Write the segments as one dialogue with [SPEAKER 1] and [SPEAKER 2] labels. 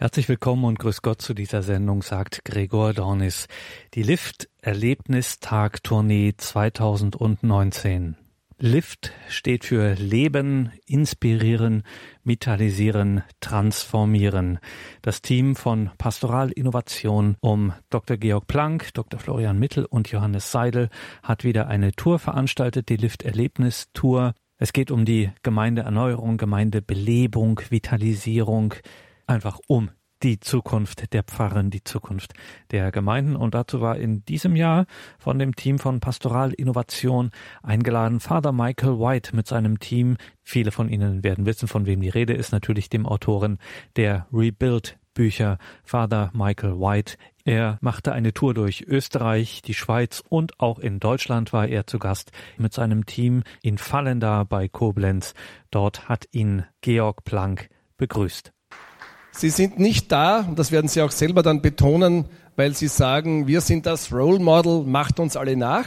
[SPEAKER 1] Herzlich willkommen und grüß Gott zu dieser Sendung, sagt Gregor Dornis. Die Lift-Erlebnistag-Tournee 2019. Lift steht für Leben, Inspirieren, Vitalisieren, Transformieren. Das Team von Pastoral Innovation um Dr. Georg Planck, Dr. Florian Mittel und Johannes Seidel hat wieder eine Tour veranstaltet, die Lift-Erlebnis-Tour. Es geht um die Gemeindeerneuerung, Gemeindebelebung, Vitalisierung, einfach um die Zukunft der Pfarren, die Zukunft der Gemeinden. Und dazu war in diesem Jahr von dem Team von Pastoral Innovation eingeladen Father Michael White mit seinem Team. Viele von Ihnen werden wissen, von wem die Rede ist, natürlich dem Autoren der Rebuild Bücher, Father Michael White. Er machte eine Tour durch Österreich, die Schweiz und auch in Deutschland war er zu Gast mit seinem Team in Fallenda bei Koblenz. Dort hat ihn Georg Planck begrüßt.
[SPEAKER 2] Sie sind nicht da, und das werden Sie auch selber dann betonen, weil Sie sagen, wir sind das Role Model, macht uns alle nach,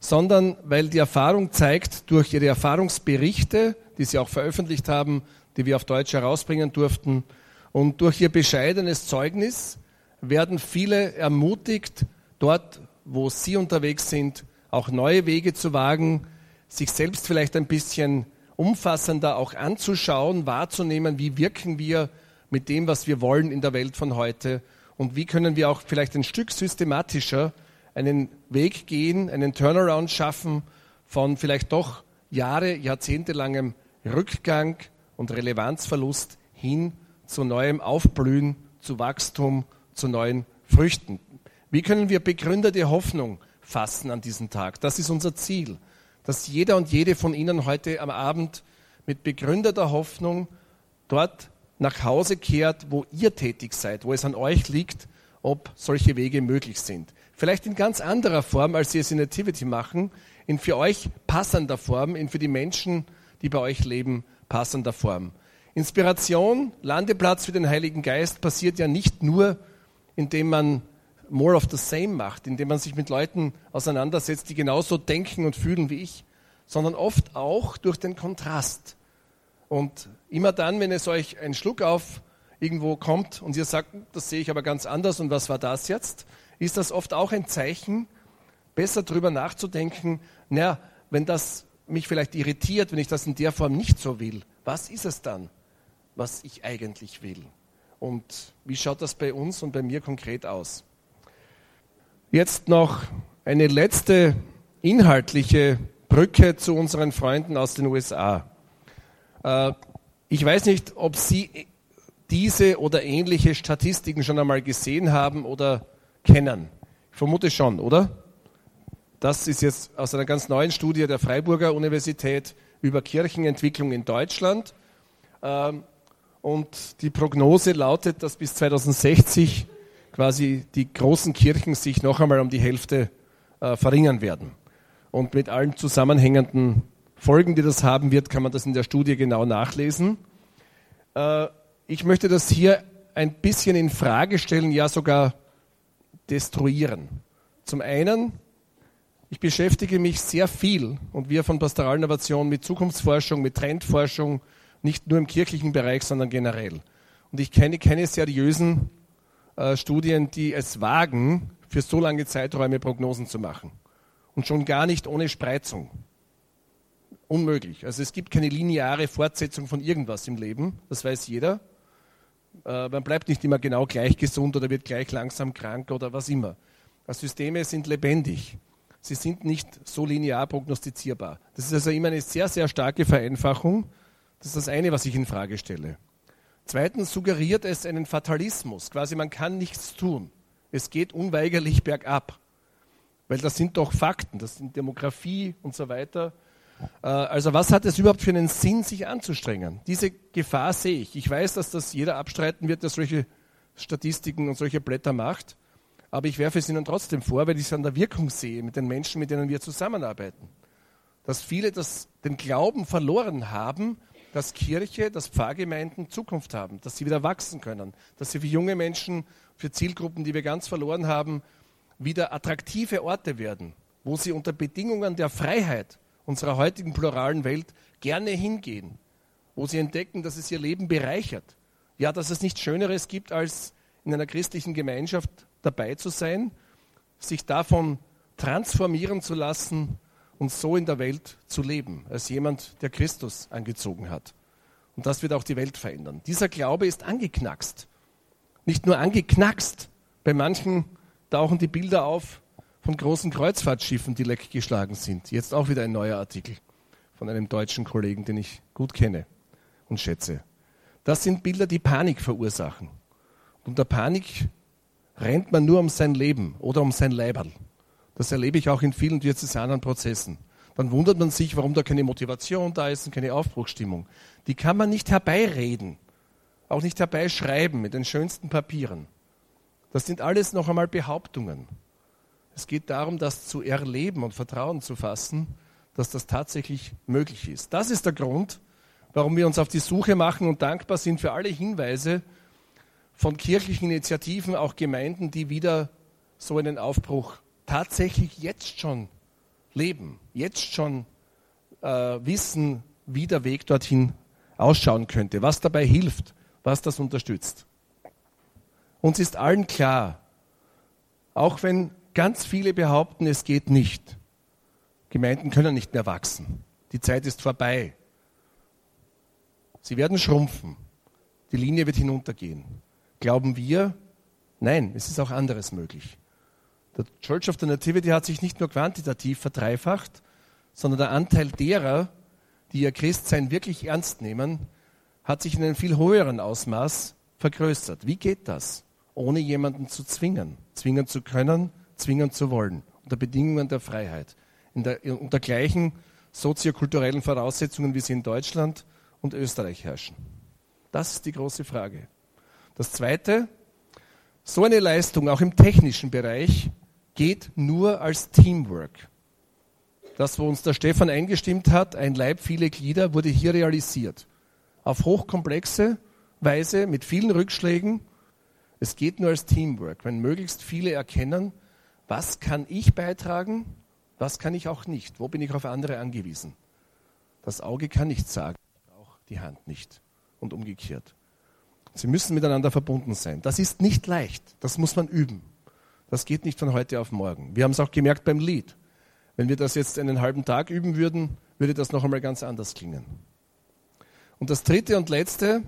[SPEAKER 2] sondern weil die Erfahrung zeigt, durch Ihre Erfahrungsberichte, die Sie auch veröffentlicht haben, die wir auf Deutsch herausbringen durften, und durch Ihr bescheidenes Zeugnis werden viele ermutigt, dort, wo Sie unterwegs sind, auch neue Wege zu wagen, sich selbst vielleicht ein bisschen umfassender auch anzuschauen, wahrzunehmen, wie wirken wir mit dem, was wir wollen in der Welt von heute und wie können wir auch vielleicht ein Stück systematischer einen Weg gehen, einen Turnaround schaffen von vielleicht doch Jahre, jahrzehntelangem Rückgang und Relevanzverlust hin zu neuem Aufblühen, zu Wachstum, zu neuen Früchten. Wie können wir begründete Hoffnung fassen an diesem Tag? Das ist unser Ziel, dass jeder und jede von Ihnen heute am Abend mit begründeter Hoffnung dort nach Hause kehrt, wo ihr tätig seid, wo es an euch liegt, ob solche Wege möglich sind. Vielleicht in ganz anderer Form, als sie es in Nativity machen, in für euch passender Form, in für die Menschen, die bei euch leben, passender Form. Inspiration, Landeplatz für den Heiligen Geist passiert ja nicht nur, indem man more of the same macht, indem man sich mit Leuten auseinandersetzt, die genauso denken und fühlen wie ich, sondern oft auch durch den Kontrast. Und immer dann, wenn es euch ein Schluck auf irgendwo kommt und ihr sagt, das sehe ich aber ganz anders und was war das jetzt, ist das oft auch ein Zeichen, besser darüber nachzudenken, naja, wenn das mich vielleicht irritiert, wenn ich das in der Form nicht so will, was ist es dann, was ich eigentlich will? Und wie schaut das bei uns und bei mir konkret aus? Jetzt noch eine letzte inhaltliche Brücke zu unseren Freunden aus den USA. Äh, ich weiß nicht, ob Sie diese oder ähnliche Statistiken schon einmal gesehen haben oder kennen. Ich vermute schon, oder? Das ist jetzt aus einer ganz neuen Studie der Freiburger Universität über Kirchenentwicklung in Deutschland. Ähm, und die Prognose lautet, dass bis 2060 quasi die großen Kirchen sich noch einmal um die Hälfte äh, verringern werden. Und mit allen zusammenhängenden Folgen, die das haben wird, kann man das in der Studie genau nachlesen. Äh, ich möchte das hier ein bisschen in Frage stellen, ja sogar destruieren. Zum einen, ich beschäftige mich sehr viel und wir von Pastoralinnovation mit Zukunftsforschung, mit Trendforschung, nicht nur im kirchlichen Bereich, sondern generell. Und ich kenne keine seriösen äh, Studien, die es wagen, für so lange Zeiträume Prognosen zu machen. Und schon gar nicht ohne Spreizung. Unmöglich. Also es gibt keine lineare Fortsetzung von irgendwas im Leben, das weiß jeder. Äh, man bleibt nicht immer genau gleich gesund oder wird gleich langsam krank oder was immer. Systeme sind lebendig. Sie sind nicht so linear prognostizierbar. Das ist also immer eine sehr, sehr starke Vereinfachung. Das ist das eine, was ich in Frage stelle. Zweitens suggeriert es einen Fatalismus. Quasi, man kann nichts tun. Es geht unweigerlich bergab. Weil das sind doch Fakten, das sind Demografie und so weiter. Äh, also was hat es überhaupt für einen Sinn, sich anzustrengen? Diese Gefahr sehe ich. Ich weiß, dass das jeder abstreiten wird, der solche Statistiken und solche Blätter macht. Aber ich werfe es Ihnen trotzdem vor, weil ich es an der Wirkung sehe mit den Menschen, mit denen wir zusammenarbeiten. Dass viele das, den Glauben verloren haben, dass Kirche, dass Pfarrgemeinden Zukunft haben, dass sie wieder wachsen können, dass sie für junge Menschen, für Zielgruppen, die wir ganz verloren haben, wieder attraktive Orte werden, wo sie unter Bedingungen der Freiheit unserer heutigen pluralen Welt gerne hingehen, wo sie entdecken, dass es ihr Leben bereichert, Ja, dass es nichts Schöneres gibt, als in einer christlichen Gemeinschaft dabei zu sein, sich davon transformieren zu lassen und so in der Welt zu leben, als jemand, der Christus angezogen hat. Und das wird auch die Welt verändern. Dieser Glaube ist angeknackst. Nicht nur angeknackst, bei manchen tauchen die Bilder auf von großen Kreuzfahrtschiffen, die leckgeschlagen sind. Jetzt auch wieder ein neuer Artikel von einem deutschen Kollegen, den ich gut kenne und schätze. Das sind Bilder, die Panik verursachen. Und der Panik rennt man nur um sein Leben oder um sein Leiberl. Das erlebe ich auch in vielen diözesanen Prozessen. Dann wundert man sich, warum da keine Motivation da ist und keine Aufbruchsstimmung. Die kann man nicht herbeireden, auch nicht herbeischreiben mit den schönsten Papieren. Das sind alles noch einmal Behauptungen. Es geht darum, das zu erleben und Vertrauen zu fassen, dass das tatsächlich möglich ist. Das ist der Grund, warum wir uns auf die Suche machen und dankbar sind für alle Hinweise von kirchlichen Initiativen, auch Gemeinden, die wieder so einen Aufbruch tatsächlich jetzt schon leben, jetzt schon äh, wissen, wie der Weg dorthin ausschauen könnte, was dabei hilft, was das unterstützt. Uns ist allen klar, auch wenn ganz viele behaupten, es geht nicht. Gemeinden können nicht mehr wachsen. Die Zeit ist vorbei. Sie werden schrumpfen. Die Linie wird hinuntergehen. Glauben wir? Nein, es ist auch anderes möglich. Der Church of the Nativity hat sich nicht nur quantitativ verdreifacht, sondern der Anteil derer, die ihr Christsein wirklich ernst nehmen, hat sich in einem viel höheren Ausmaß vergrößert. Wie geht das? Ohne jemanden zu zwingen. Zwingen zu können, zwingen zu wollen. Unter Bedingungen der Freiheit. Der, unter gleichen soziokulturellen Voraussetzungen, wie sie in Deutschland und Österreich herrschen. Das ist die große Frage. Das Zweite, so eine Leistung auch im technischen Bereich geht nur als Teamwork. Das, wo uns der Stefan eingestimmt hat, ein Leib, viele Glieder, wurde hier realisiert. Auf hochkomplexe Weise, mit vielen Rückschlägen. Es geht nur als Teamwork, wenn möglichst viele erkennen, was kann ich beitragen, was kann ich auch nicht, wo bin ich auf andere angewiesen. Das Auge kann nichts sagen, auch die Hand nicht und umgekehrt. Sie müssen miteinander verbunden sein. Das ist nicht leicht, das muss man üben. Das geht nicht von heute auf morgen. Wir haben es auch gemerkt beim Lied. Wenn wir das jetzt einen halben Tag üben würden, würde das noch einmal ganz anders klingen. Und das dritte und letzte,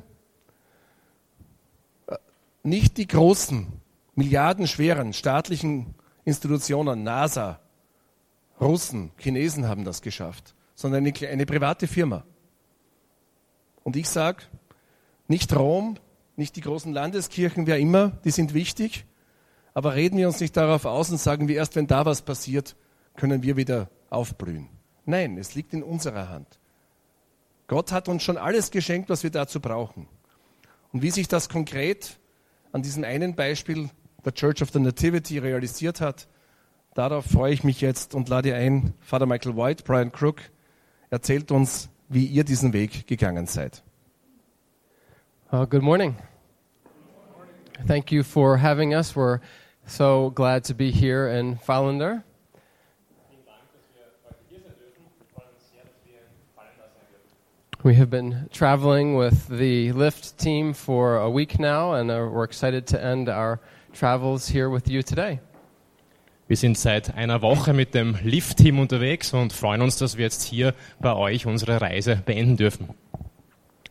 [SPEAKER 2] äh, nicht die großen, milliardenschweren staatlichen Institutionen, NASA, Russen, Chinesen haben das geschafft, sondern eine, eine private Firma. Und ich sage, nicht Rom, nicht die großen Landeskirchen, wer immer, die sind wichtig, aber reden wir uns nicht darauf aus und sagen wir erst, wenn da was passiert, können wir wieder aufblühen. Nein, es liegt in unserer Hand. Gott hat uns schon alles geschenkt, was wir dazu brauchen. Und wie sich das konkret an diesem einen Beispiel der Church of the Nativity realisiert hat, darauf freue ich mich jetzt und lade ein, Father Michael White, Brian Crook, erzählt uns, wie ihr diesen Weg gegangen seid.
[SPEAKER 3] Uh, good morning. Thank you for having us. We're So glad to be here in Fallander. We have been traveling with the Lyft team for a week now, and uh, we're excited to end our travels here with you today.
[SPEAKER 4] Wir sind seit einer Woche mit dem Lift-Team unterwegs und freuen uns, dass wir jetzt hier bei euch unsere Reise beenden dürfen.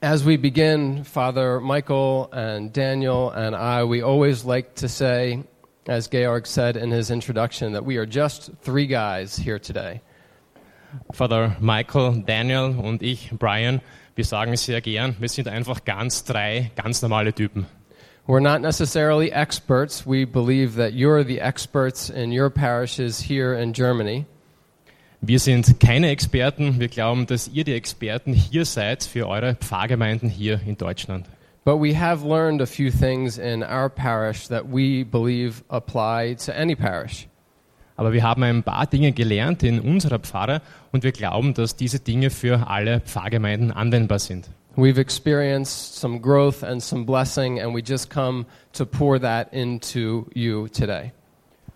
[SPEAKER 3] As we begin, Father Michael and Daniel and I, we always like to say, as Georg said in his introduction, that we are just three guys here today.
[SPEAKER 4] Father Michael, Daniel und ich, Brian, wir sagen sehr gern, wir sind einfach ganz drei ganz normale Typen.
[SPEAKER 3] We're not necessarily experts. We believe that you're the experts in your parishes here in Germany.
[SPEAKER 4] Wir sind keine Experten. Wir glauben, dass ihr die Experten hier seid für eure Pfarrgemeinden hier in Deutschland.
[SPEAKER 3] But we have learned a few things in our parish that we believe apply to any parish.
[SPEAKER 4] Aber wir haben ein paar Dinge gelernt in unserer Pfarre und wir glauben, dass diese Dinge für alle Pfarrgemeinden anwendbar sind.
[SPEAKER 3] We've experienced some growth and some blessing and we just come to pour that into you today.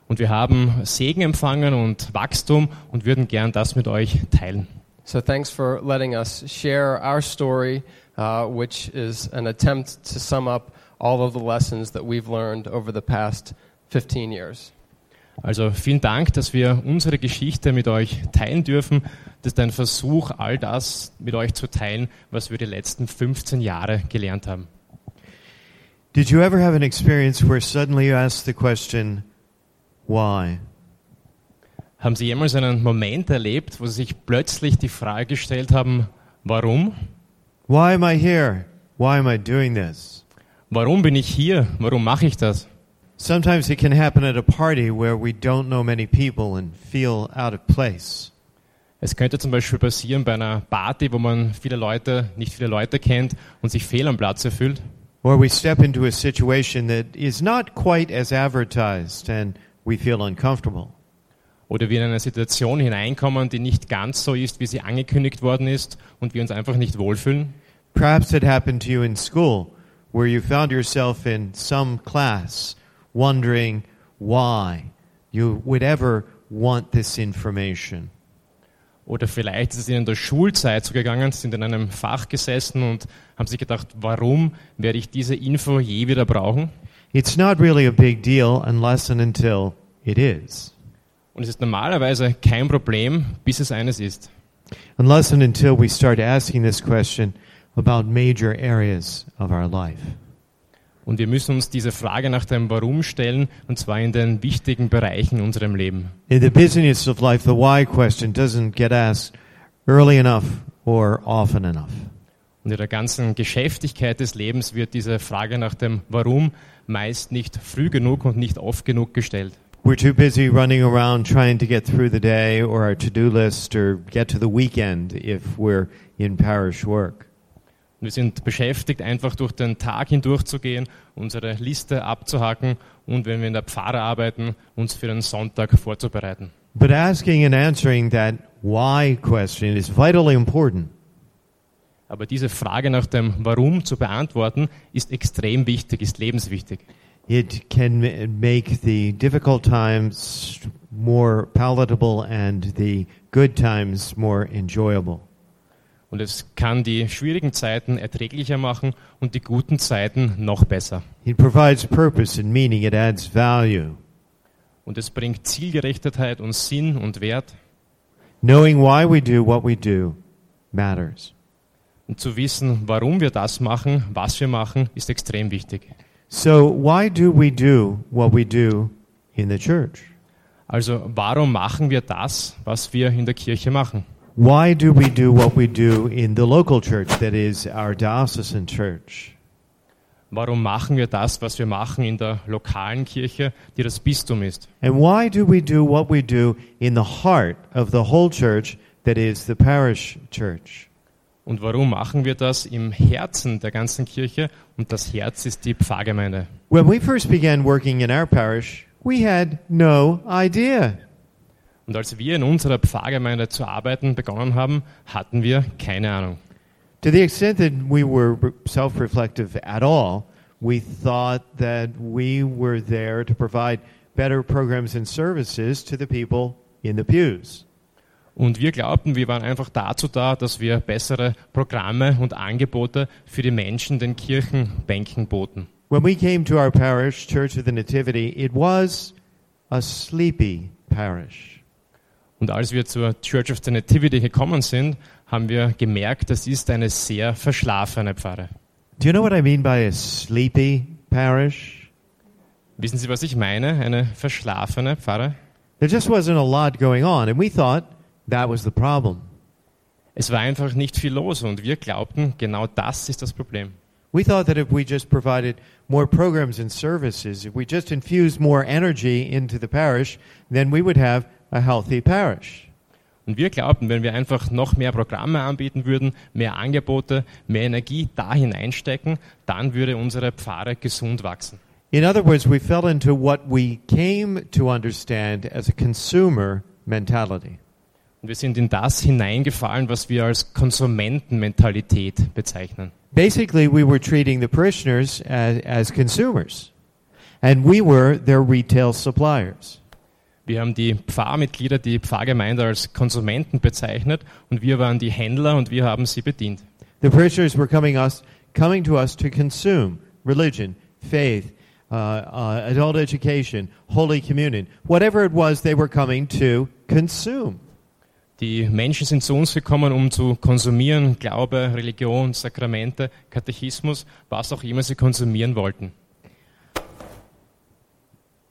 [SPEAKER 4] Und wir haben Segen empfangen und Wachstum und würden gern das mit euch teilen.
[SPEAKER 3] So thanks for letting us share our story uh, which is an attempt to sum up all of the lessons that we've learned over the past 15 years.
[SPEAKER 4] Also vielen Dank, dass wir unsere Geschichte mit euch teilen dürfen. Das ist ein Versuch, all das mit euch zu teilen, was wir die letzten 15 Jahre gelernt haben.
[SPEAKER 5] Did you ever have an experience where suddenly you ask the question, why?
[SPEAKER 4] Haben Sie jemals einen Moment erlebt, wo Sie sich plötzlich die Frage gestellt haben, warum?
[SPEAKER 5] Why am I here? Why am I doing this?
[SPEAKER 4] Warum bin ich hier? Warum mache ich das?
[SPEAKER 5] Sometimes it can happen at a party where we don't know many people and feel out of place.
[SPEAKER 4] Es könnte zum Beispiel passieren bei einer Party, wo man viele Leute, nicht viele Leute kennt und sich fehl am Platz fühlt.
[SPEAKER 5] Or we step into a situation that is not quite as advertised and we feel uncomfortable.
[SPEAKER 4] Oder wir in eine Situation hineinkommen, die nicht ganz so ist, wie sie angekündigt worden ist und wir uns einfach nicht wohlfühlen.
[SPEAKER 5] Perhaps it happened to you in school where you found yourself in some class wondering why you would ever want this information.
[SPEAKER 4] Oder vielleicht ist es Ihnen in der Schulzeit so gegangen, sind in einem Fach gesessen und haben sich gedacht, warum werde ich diese Info je wieder brauchen?
[SPEAKER 5] It's not really a big deal unless and until it is.
[SPEAKER 4] Und es ist normalerweise kein Problem, bis es eines ist.
[SPEAKER 5] Unless and until we start asking this question about major areas of our life.
[SPEAKER 4] Und wir müssen uns diese Frage nach dem Warum stellen, und zwar in den wichtigen Bereichen unserem Leben.
[SPEAKER 5] In the business of life, the why question doesn't get asked early enough or often enough.
[SPEAKER 4] Und in der ganzen Geschäftigkeit des Lebens wird diese Frage nach dem Warum meist nicht früh genug und nicht oft genug gestellt.
[SPEAKER 5] We're too busy running around trying to get through the day or our to-do list or get to the weekend if we're in parish work.
[SPEAKER 4] Wir sind beschäftigt, einfach durch den Tag hindurchzugehen, unsere Liste abzuhaken und wenn wir in der Pfarre arbeiten, uns für den Sonntag vorzubereiten.
[SPEAKER 5] But asking and answering that why question is vitally important.
[SPEAKER 4] Aber diese Frage nach dem Warum zu beantworten, ist extrem wichtig, ist lebenswichtig.
[SPEAKER 5] It can ma- make the difficult times more palatable and the good times more enjoyable.
[SPEAKER 4] Und es kann die schwierigen Zeiten erträglicher machen und die guten Zeiten noch besser.
[SPEAKER 5] It provides purpose and meaning. It adds value.
[SPEAKER 4] Und es bringt Zielgerichtetheit und Sinn und Wert.
[SPEAKER 5] Knowing why we do what we do matters.
[SPEAKER 4] Und zu wissen, warum wir das machen, was wir machen, ist extrem wichtig.
[SPEAKER 5] So, why do we do what we do in the church?
[SPEAKER 4] Also warum machen wir das, was wir in der Kirche machen?
[SPEAKER 5] Why do we do what we do in the local church, that is our diocesan church?
[SPEAKER 4] Warum machen wir das, was wir machen in der lokalen Kirche, die das Bistum ist?
[SPEAKER 5] And why do we do what we do in the heart of the whole church, that is the parish church?
[SPEAKER 4] Und warum machen wir das im Herzen der ganzen Kirche? Und das Herz ist die Pfarrgemeinde.
[SPEAKER 5] When we first began working in our parish, we had no idea.
[SPEAKER 4] Und als wir in unserer Pfarrgemeinde zu arbeiten begonnen haben, hatten wir keine Ahnung.
[SPEAKER 5] To the extent that we were self reflective at all, we thought that we were there to provide better programs and services to the people in the pews.
[SPEAKER 4] Und wir glaubten, wir waren einfach dazu da, dass wir bessere Programme und Angebote für die Menschen den Kirchenbänken boten.
[SPEAKER 5] When we came to our parish, Church of the Nativity, it was a sleepy parish.
[SPEAKER 4] Und als wir zur Church of the Nativity gekommen sind, haben wir gemerkt, das ist eine sehr verschlafene Pfarre.
[SPEAKER 5] Do you know what I mean by a sleepy parish?
[SPEAKER 4] Wissen Sie, was ich meine? Eine verschlafene Pfarre?
[SPEAKER 5] There just wasn't a lot going on, and we thought that was the problem.
[SPEAKER 4] Es war einfach nicht viel los und wir glaubten, genau das ist das Problem.
[SPEAKER 5] We thought that if we just provided more programs and services, if we just infused more energy into the parish, then we would have a healthy parish.
[SPEAKER 4] Und wir glaubten, wenn wir einfach noch mehr Programme anbieten würden, mehr Angebote, mehr Energie da hineinstecken, dann würde unsere Pfarre gesund wachsen.
[SPEAKER 5] In other words, we fell into what we came to understand as a consumer mentality.
[SPEAKER 4] Und wir sind in das hineingefallen, was wir als Konsumentenmentalität bezeichnen.
[SPEAKER 5] Basically, we were treating the parishioners as, as consumers, and we were their retail suppliers.
[SPEAKER 4] Wir haben die Pfarrmitglieder, die Pfarrgemeinde als Konsumenten bezeichnet und wir waren die Händler und wir haben sie bedient.
[SPEAKER 5] The parishioners were coming us coming to us to consume religion, faith, uh, uh, adult education, holy communion, whatever it was they were coming to consume.
[SPEAKER 4] Die Menschen sind zu uns gekommen, um zu konsumieren, Glaube, Religion, Sakramente, Katechismus, was auch immer sie konsumieren wollten.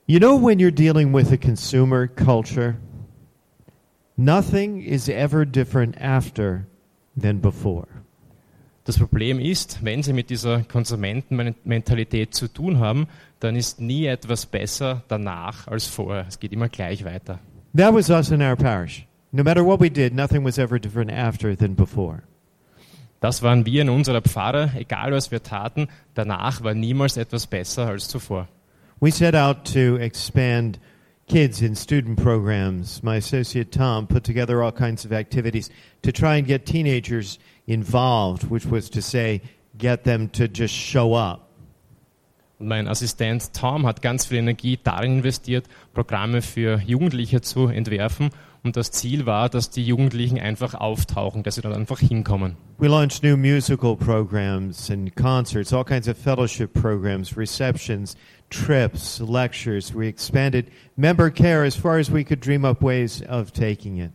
[SPEAKER 5] You know, when you're dealing with a consumer culture, nothing is ever different after than before.
[SPEAKER 4] Das Problem ist, wenn Sie mit dieser Konsumentenmentalität zu tun haben, dann ist nie etwas besser danach als vorher. Es geht immer gleich weiter.
[SPEAKER 5] That was us in our parish. No matter what we did, nothing was ever different after than before.
[SPEAKER 4] Das waren wir in unserer Pfarre, egal was wir taten, danach war niemals etwas besser als zuvor.
[SPEAKER 5] We set out to expand kids in student programs. My associate Tom put together all kinds of activities to try and get teenagers involved, which was to say, get them to just show up.
[SPEAKER 4] Mein Assistent Tom hat ganz viel Energie darin investiert, Programme für Jugendliche zu entwerfen. Und das Ziel war, dass die Jugendlichen einfach auftauchen, dass sie dann einfach hinkommen.
[SPEAKER 5] We launched new musical programs and concerts, all kinds of fellowship programs, receptions, trips, lectures. We expanded member care as far as we could dream up ways of taking it.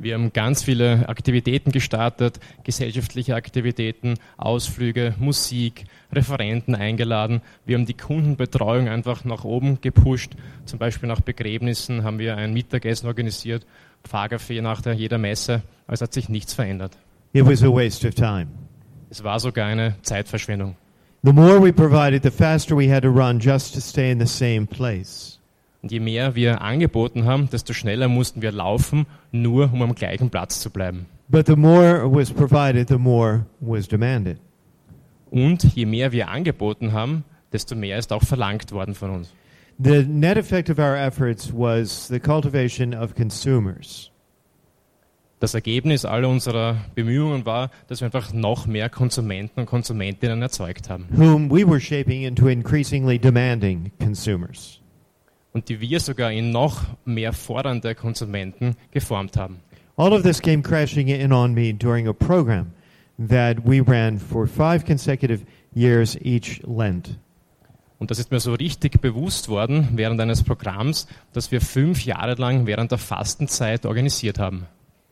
[SPEAKER 4] Wir haben ganz viele Aktivitäten gestartet, gesellschaftliche Aktivitäten, Ausflüge, Musik, Referenten eingeladen. Wir haben die Kundenbetreuung einfach nach oben gepusht. Zum Beispiel nach Begräbnissen haben wir ein Mittagessen organisiert, Pfarrkaffee nach der, jeder Messe. Also hat sich nichts verändert.
[SPEAKER 5] It was a waste of time.
[SPEAKER 4] Es war sogar eine Zeitverschwendung.
[SPEAKER 5] The more we provided, the faster we had to run just to stay in the same place.
[SPEAKER 4] Und je mehr wir angeboten haben, desto schneller mussten wir laufen, nur um am gleichen Platz zu bleiben.
[SPEAKER 5] But the more was provided, the more was demanded.
[SPEAKER 4] Und je mehr wir angeboten haben, desto mehr ist auch verlangt worden von uns.
[SPEAKER 5] The net effect of our efforts was the cultivation of consumers.
[SPEAKER 4] Das Ergebnis aller unserer Bemühungen war, dass wir einfach noch mehr Konsumenten und Konsumentinnen erzeugt haben.
[SPEAKER 5] whom we were shaping into increasingly demanding consumers.
[SPEAKER 4] Und die wir sogar in noch mehr fordernde Konsumenten geformt haben.
[SPEAKER 5] All of this came crashing in on me during a program that we ran for five consecutive years each Lent.
[SPEAKER 4] Und das ist mir so richtig bewusst worden während eines Programms, das wir fünf Jahre lang während der Fastenzeit organisiert haben.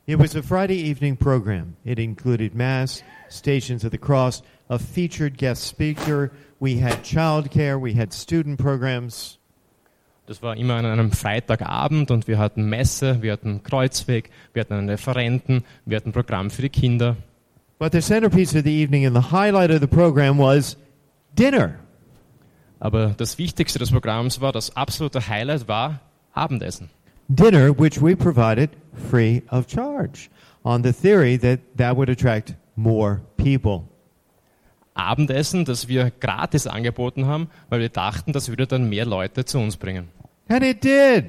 [SPEAKER 5] It was a Friday evening program. It included Mass, Stations of the Cross, a featured guest speaker. We had childcare, we had student programs.
[SPEAKER 4] Das war immer an einem Freitagabend und wir hatten Messe, wir hatten Kreuzweg, wir hatten einen Referenten, wir hatten ein Programm für die Kinder.
[SPEAKER 5] But the centerpiece of the evening and the highlight of the program was dinner.
[SPEAKER 4] Aber das Wichtigste des Programms war, das absolute Highlight war Abendessen.
[SPEAKER 5] Dinner which we provided free of charge on the theory that that would attract more people.
[SPEAKER 4] Abendessen, das wir gratis angeboten haben, weil wir dachten, das würde dann mehr Leute zu uns bringen.
[SPEAKER 5] And it did.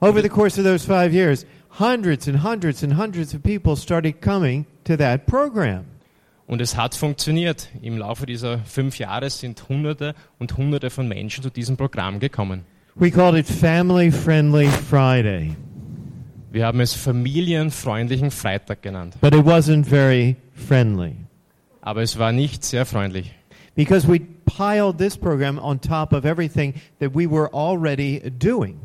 [SPEAKER 5] Over the course of those five years, hundreds and hundreds and hundreds of people started coming to that program.
[SPEAKER 4] Und es hat funktioniert. Im Laufe dieser fünf Jahre sind Hunderte und Hunderte von Menschen zu diesem Programm gekommen.
[SPEAKER 5] We called it Family Friendly Friday,
[SPEAKER 4] Wir haben es familienfreundlichen Freitag genannt.
[SPEAKER 5] but it wasn't very friendly
[SPEAKER 4] Aber es war nicht sehr freundlich.
[SPEAKER 5] because we piled this program on top of everything that we were already doing.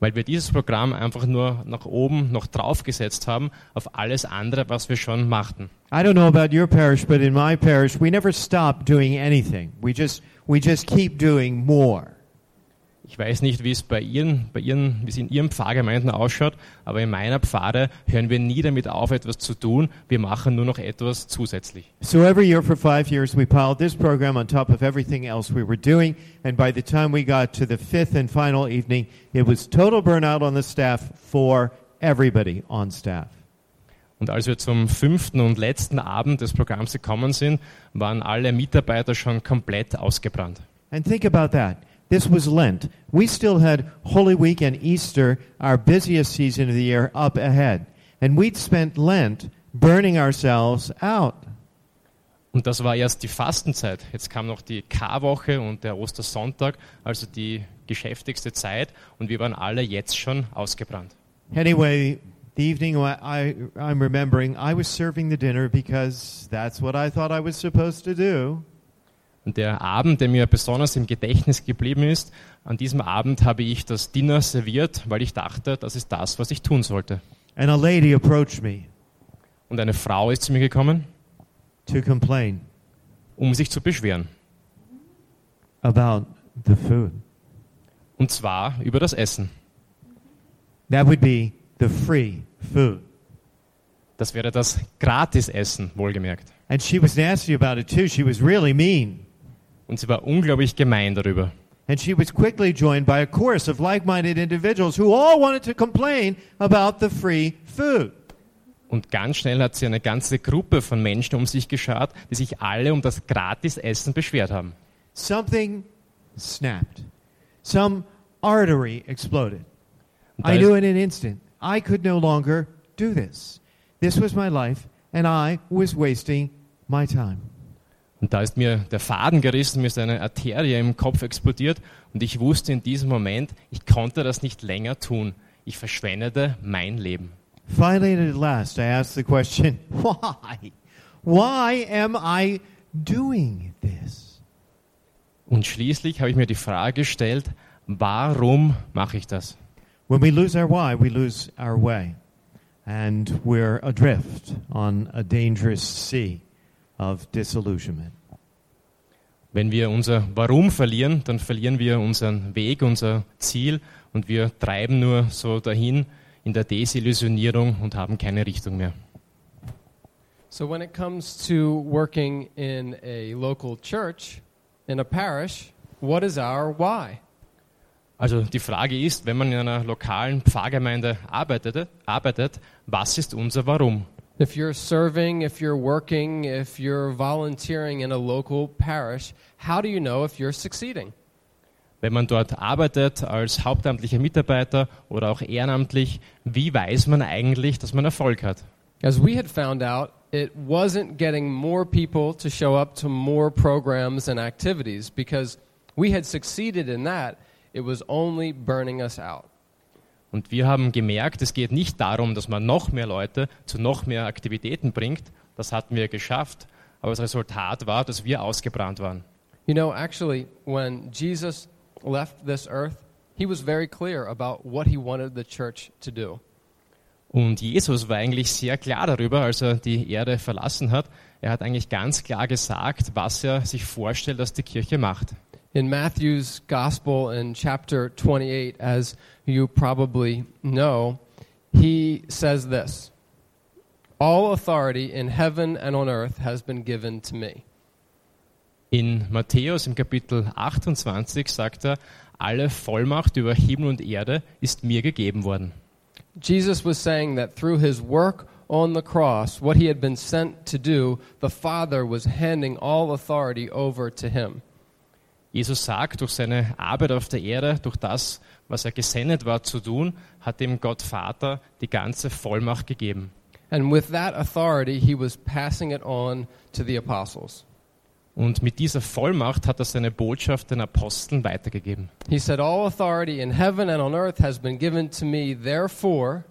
[SPEAKER 4] Weil wir dieses Programm einfach nur nach oben noch draufgesetzt haben auf alles andere, was wir schon machten.
[SPEAKER 5] I don't know about your parish, but in my parish, we never stop doing anything. We just we just keep doing more.
[SPEAKER 4] Ich weiß nicht, wie es bei Ihren, bei Ihren, wie es in Ihren Pfarrgemeinden ausschaut, aber in meiner Pfarre hören wir nie damit auf, etwas zu tun. Wir machen nur noch etwas zusätzlich.
[SPEAKER 5] So every year for five years, we piled this program on top of everything else we were doing, and by the time we got to the fifth and final evening, it was total burnout on the staff for everybody on staff.
[SPEAKER 4] Und als wir zum fünften und letzten Abend des Programms gekommen sind, waren alle Mitarbeiter schon komplett ausgebrannt.
[SPEAKER 5] And think about that. This was Lent. We still had Holy Week and Easter, our busiest season of the year, up ahead. And we'd spent Lent burning ourselves out.
[SPEAKER 4] Und das war erst die Fastenzeit. Jetzt kam noch die Karwoche und der Ostersonntag, also die geschäftigste Zeit. Und wir waren alle jetzt schon ausgebrannt.
[SPEAKER 5] Anyway, The evening I, I'm remembering, I was serving the dinner because that's what I thought I was supposed to do.
[SPEAKER 4] Und der Abend, der mir besonders im Gedächtnis geblieben ist, an diesem Abend habe ich das Dinner serviert, weil ich dachte, das ist das, was ich tun sollte.
[SPEAKER 5] And a lady approached me
[SPEAKER 4] Und eine Frau ist zu mir gekommen,
[SPEAKER 5] to complain
[SPEAKER 4] um sich zu beschweren.
[SPEAKER 5] about the food.
[SPEAKER 4] Und zwar über das Essen.
[SPEAKER 5] That would be the free food.
[SPEAKER 4] Das wäre das Gratisessen, wohlgemerkt.
[SPEAKER 5] And she was nasty about it too. She was really mean.
[SPEAKER 4] Und sie war unglaublich gemein darüber.
[SPEAKER 5] And she was quickly joined by a chorus of like minded individuals who all wanted to complain about the free food.
[SPEAKER 4] Und ganz schnell hat sie eine ganze Gruppe von Menschen um sich geschart, die sich alle um das Gratisessen beschwert haben.
[SPEAKER 5] Something snapped. Some artery exploded. I knew in an instant I could no longer do this. This was my life, and I was wasting my time.
[SPEAKER 4] Und da ist mir der Faden gerissen, mir ist eine Arterie im Kopf explodiert und ich wusste in diesem Moment, ich konnte das nicht länger tun. Ich verschwendete mein Leben.
[SPEAKER 5] Finally, and at last, I asked the question why? Why am I doing this?
[SPEAKER 4] Und schließlich habe ich mir die Frage gestellt, warum mache ich das?
[SPEAKER 5] When we lose our why, we lose our way. And we're adrift on a dangerous sea of disillusionment.
[SPEAKER 4] Wenn wir unser Warum verlieren, dann verlieren wir unseren Weg, unser Ziel und wir treiben nur so dahin in der Desillusionierung und haben keine Richtung mehr.
[SPEAKER 3] So, when it comes to working in a local church, in a parish, what is our why?
[SPEAKER 4] Also die Frage ist, wenn man in einer lokalen Pfarrgemeinde arbeitet, arbeitet was ist unser Warum?
[SPEAKER 3] If you're serving, if you're working, if you're volunteering in a local parish, how do you know if you're succeeding?
[SPEAKER 4] Wenn man dort arbeitet als hauptamtlicher Mitarbeiter oder auch ehrenamtlich, wie weiß man eigentlich, dass man Erfolg hat?
[SPEAKER 3] As we had found out, it wasn't getting more people to show up to more programs and activities because we had succeeded in that. It was only burning us out.
[SPEAKER 4] Und wir haben gemerkt, es geht nicht darum, dass man noch mehr Leute zu noch mehr Aktivitäten bringt. Das hatten wir geschafft. Aber das Resultat war, dass wir ausgebrannt waren.
[SPEAKER 3] You know, actually, when Jesus left this earth, he was very clear about what he wanted the church to do.
[SPEAKER 4] Und Jesus war eigentlich sehr klar darüber, als er die Erde verlassen hat. Er hat eigentlich ganz klar gesagt, was er sich vorstellt, dass die Kirche macht.
[SPEAKER 3] In Matthew's Gospel in chapter 28, as you probably know, he says this All authority in heaven and on earth has been given to me.
[SPEAKER 4] In Matthäus im Kapitel 28 sagt er, alle Vollmacht über Himmel und Erde ist mir gegeben worden.
[SPEAKER 3] Jesus was saying that through his work on the cross, what he had been sent to do, the Father was handing all authority over to him.
[SPEAKER 4] Jesus sagt, durch seine Arbeit auf der Erde, durch das, was er gesendet war zu tun, hat ihm Gott Vater die ganze Vollmacht gegeben.
[SPEAKER 3] And with that authority, he was passing it on to the apostles.
[SPEAKER 4] Und mit dieser Vollmacht hat er seine Botschaft den Aposteln weitergegeben.
[SPEAKER 3] He said, All authority in heaven and on earth has been given to me, therefore,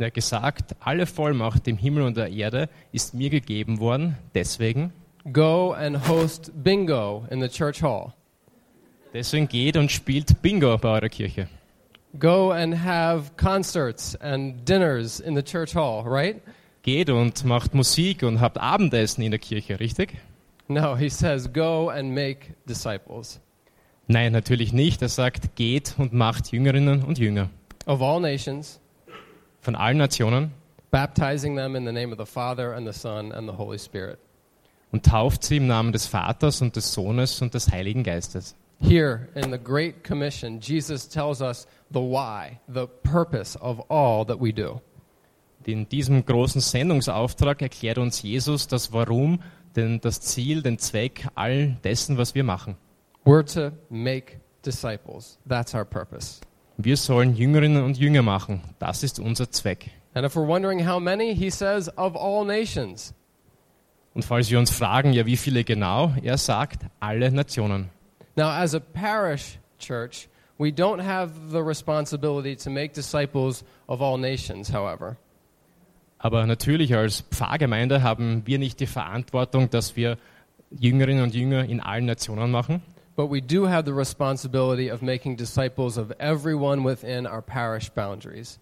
[SPEAKER 4] Er hat gesagt, alle Vollmacht im Himmel und der Erde ist mir gegeben worden, deswegen,
[SPEAKER 3] go and host bingo in the church hall.
[SPEAKER 4] deswegen geht und spielt Bingo bei eurer Kirche.
[SPEAKER 3] Go and have concerts and dinners in the church hall, right?
[SPEAKER 4] Geht und macht Musik und habt Abendessen in der Kirche, richtig?
[SPEAKER 3] No, he says, go and make disciples
[SPEAKER 4] Nein, natürlich nicht. Er sagt, geht und macht Jüngerinnen und Jünger
[SPEAKER 3] of all nations,
[SPEAKER 4] von allen Nationen
[SPEAKER 3] baptizing them in the name of the Father and the Son and the Holy Spirit.
[SPEAKER 4] Und tauft sie im Namen des Vaters und des Sohnes und des Heiligen Geistes.
[SPEAKER 3] Here in the Great Commission, Jesus tells us the why, the purpose of all that we do.
[SPEAKER 4] In diesem großen Sendungsauftrag erklärt uns Jesus das Warum, denn das Ziel, den Zweck all dessen, was wir machen.
[SPEAKER 3] We're to make disciples. That's our purpose.
[SPEAKER 4] Wir sollen Jüngerinnen und Jünger machen. Das ist unser Zweck.
[SPEAKER 3] And if we're wondering how many, he says, of all nations.
[SPEAKER 4] Und falls wir uns fragen, ja, wie viele genau, er sagt, alle Nationen.
[SPEAKER 3] Now, as a parish church, We don't have the responsibility to make disciples of all nations, however.
[SPEAKER 4] Aber natürlich als Pfarrgemeinde haben wir nicht die Verantwortung, dass wir Jüngerinnen und Jünger in allen Nationen machen.
[SPEAKER 3] But we do have the responsibility of making disciples of everyone within our parish boundaries.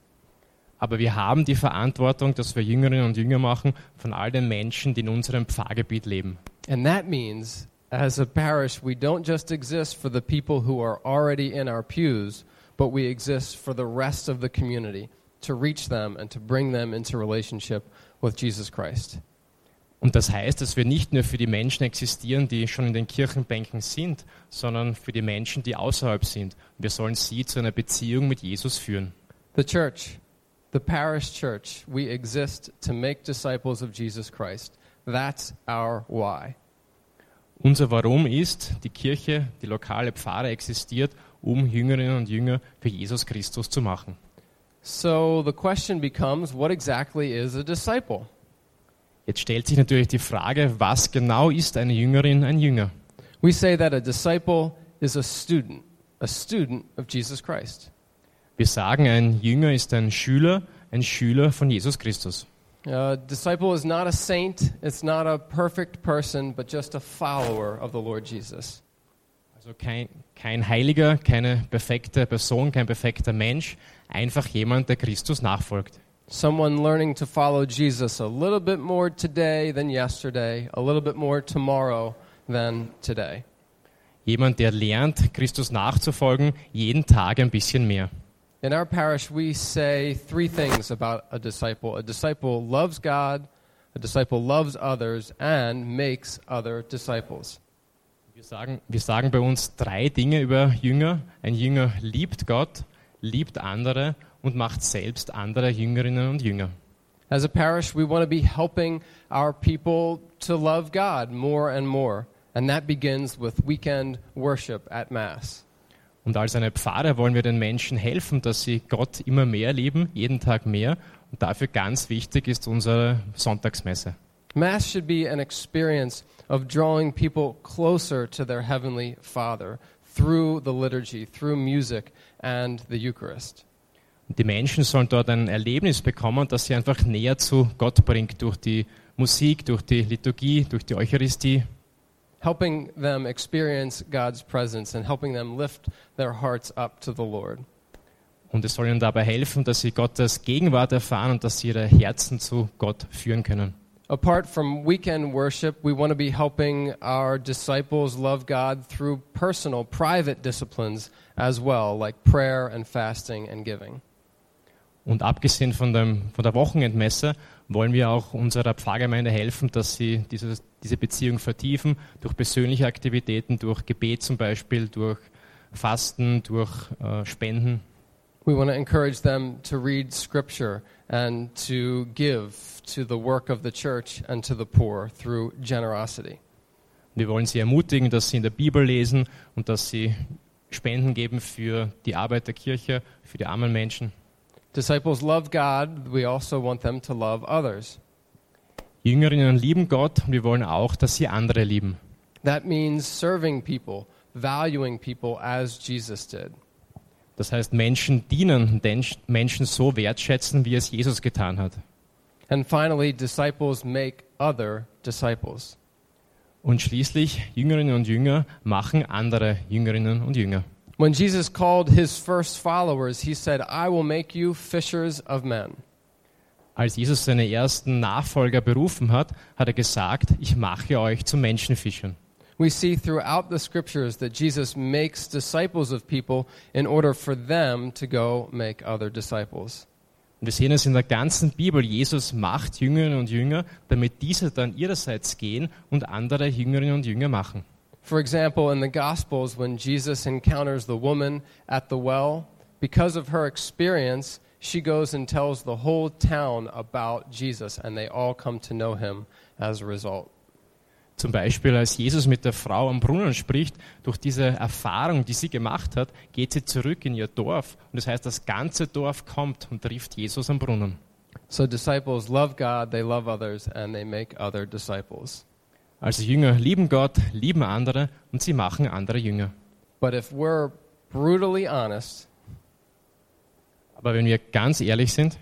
[SPEAKER 4] Aber wir haben die Verantwortung, dass wir Jüngerinnen und Jünger machen von all den Menschen, die in unserem Pfarrgebiet leben.
[SPEAKER 3] And that means, as a parish, we don't just exist for the people who are already in our pews, but we exist for the rest of the community to reach them and to bring them into relationship with Jesus Christ.
[SPEAKER 4] Und das heißt, dass wir nicht nur für die Menschen existieren, die schon in den Kirchenbänken sind, sondern für die Menschen, die außerhalb sind. Wir sollen sie zu einer Beziehung mit Jesus führen.
[SPEAKER 3] The church, the parish church, we exist to make disciples of Jesus Christ. That's our why.
[SPEAKER 4] Unser Warum ist, die Kirche, die lokale Pfarre existiert, um Jüngerinnen und Jünger für Jesus Christus zu machen.
[SPEAKER 3] So the question becomes what exactly is a disciple?
[SPEAKER 4] Jetzt stellt sich natürlich die Frage, was genau ist eine Jüngerin, ein Jünger?
[SPEAKER 3] We say that a disciple is a student, a student of Jesus Christ.
[SPEAKER 4] Wir sagen, ein Jünger ist ein Schüler, ein Schüler von Jesus Christus.
[SPEAKER 3] A disciple is not a saint, it's not a perfect person, but just a follower of the Lord Jesus.
[SPEAKER 4] Also kein, kein Heiliger, keine perfekte Person, kein perfekter Mensch, einfach jemand, der Christus nachfolgt.
[SPEAKER 3] Someone learning to follow Jesus a little bit more today than yesterday, a little bit more tomorrow than today.
[SPEAKER 4] Jemand, der lernt, Christus nachzufolgen, jeden Tag ein bisschen mehr.
[SPEAKER 3] In our parish, we say three things about a disciple a disciple loves God, a disciple loves others, and makes other disciples.
[SPEAKER 4] Wir sagen, wir sagen bei uns drei Dinge über Jünger. Ein Jünger liebt Gott, liebt andere und macht selbst andere Jüngerinnen und Jünger.
[SPEAKER 3] As a parish, we want to be helping our people to love God more and more. And that begins with weekend worship at Mass.
[SPEAKER 4] Und als eine Pfarre wollen wir den Menschen helfen, dass sie Gott immer mehr lieben, jeden Tag mehr. Und dafür ganz wichtig ist unsere Sonntagsmesse.
[SPEAKER 3] Mass should be an experience of drawing people closer to their Heavenly Father through the liturgy, through music, and the Eucharist.
[SPEAKER 4] Die Menschen sollen dort ein Erlebnis bekommen, das sie einfach näher zu Gott bringt, durch die Musik, durch die Liturgie, durch die Eucharistie.
[SPEAKER 3] Helping them experience God's presence and helping them lift their hearts up to the Lord.
[SPEAKER 4] Und es soll ihnen dabei helfen, dass sie Gottes Gegenwart erfahren und dass sie ihre Herzen zu Gott führen können.
[SPEAKER 3] Apart from weekend worship, we want to be helping our disciples love God through personal, private disciplines as well, like prayer and fasting and giving.
[SPEAKER 4] Und abgesehen von, dem, von der Wochenendmesse wollen wir auch unserer Pfarrgemeinde helfen, dass sie dieses, diese Beziehung vertiefen durch persönliche Aktivitäten, durch Gebet zum Beispiel, durch Fasten, durch äh, Spenden.
[SPEAKER 3] We want to encourage them to read scripture and to give to the work of the church and to the poor through generosity.
[SPEAKER 4] Wir wollen sie ermutigen, dass sie in der Bibel lesen und dass sie Spenden geben für die Arbeit der Kirche, für die armen Menschen.
[SPEAKER 3] Disciples love God, we also want them to love others.
[SPEAKER 4] Jüngerinnen lieben Gott und wir wollen auch, dass sie andere lieben.
[SPEAKER 3] That means serving people, valuing people as Jesus did.
[SPEAKER 4] Das heißt, Menschen dienen, Menschen so wertschätzen, wie es Jesus getan hat.
[SPEAKER 3] And finally, disciples make other disciples.
[SPEAKER 4] Und schließlich, Jüngerinnen und Jünger machen andere Jüngerinnen und Jünger.
[SPEAKER 3] When Jesus called his first followers, he said, I will make you fishers of men.
[SPEAKER 4] Als Jesus seine ersten Nachfolger berufen hat, hat er gesagt, ich mache euch zu Menschenfischern.
[SPEAKER 3] We see throughout the scriptures that Jesus makes disciples of people in order for them to go make other disciples.
[SPEAKER 4] Wir sehen es in der ganzen Bibel. Jesus macht Jüngerinnen und Jünger, damit diese dann ihrerseits gehen und andere Jüngerinnen und Jünger machen.
[SPEAKER 3] For example, in the Gospels, when Jesus encounters the woman at the well, because of her experience, she goes and tells the whole town about Jesus, and they all come to know him as a result.
[SPEAKER 4] Zum Beispiel, als Jesus mit der Frau am Brunnen spricht, durch diese Erfahrung, die sie gemacht hat, geht sie zurück in ihr Dorf. Und das heißt, das ganze Dorf kommt und trifft Jesus am Brunnen.
[SPEAKER 3] So disciples love God, they love others, and they make other disciples.
[SPEAKER 4] Also Jünger lieben Gott, lieben andere und sie machen andere Jünger.
[SPEAKER 3] But if we're brutally honest,
[SPEAKER 4] Aber wenn wir ganz ehrlich sind,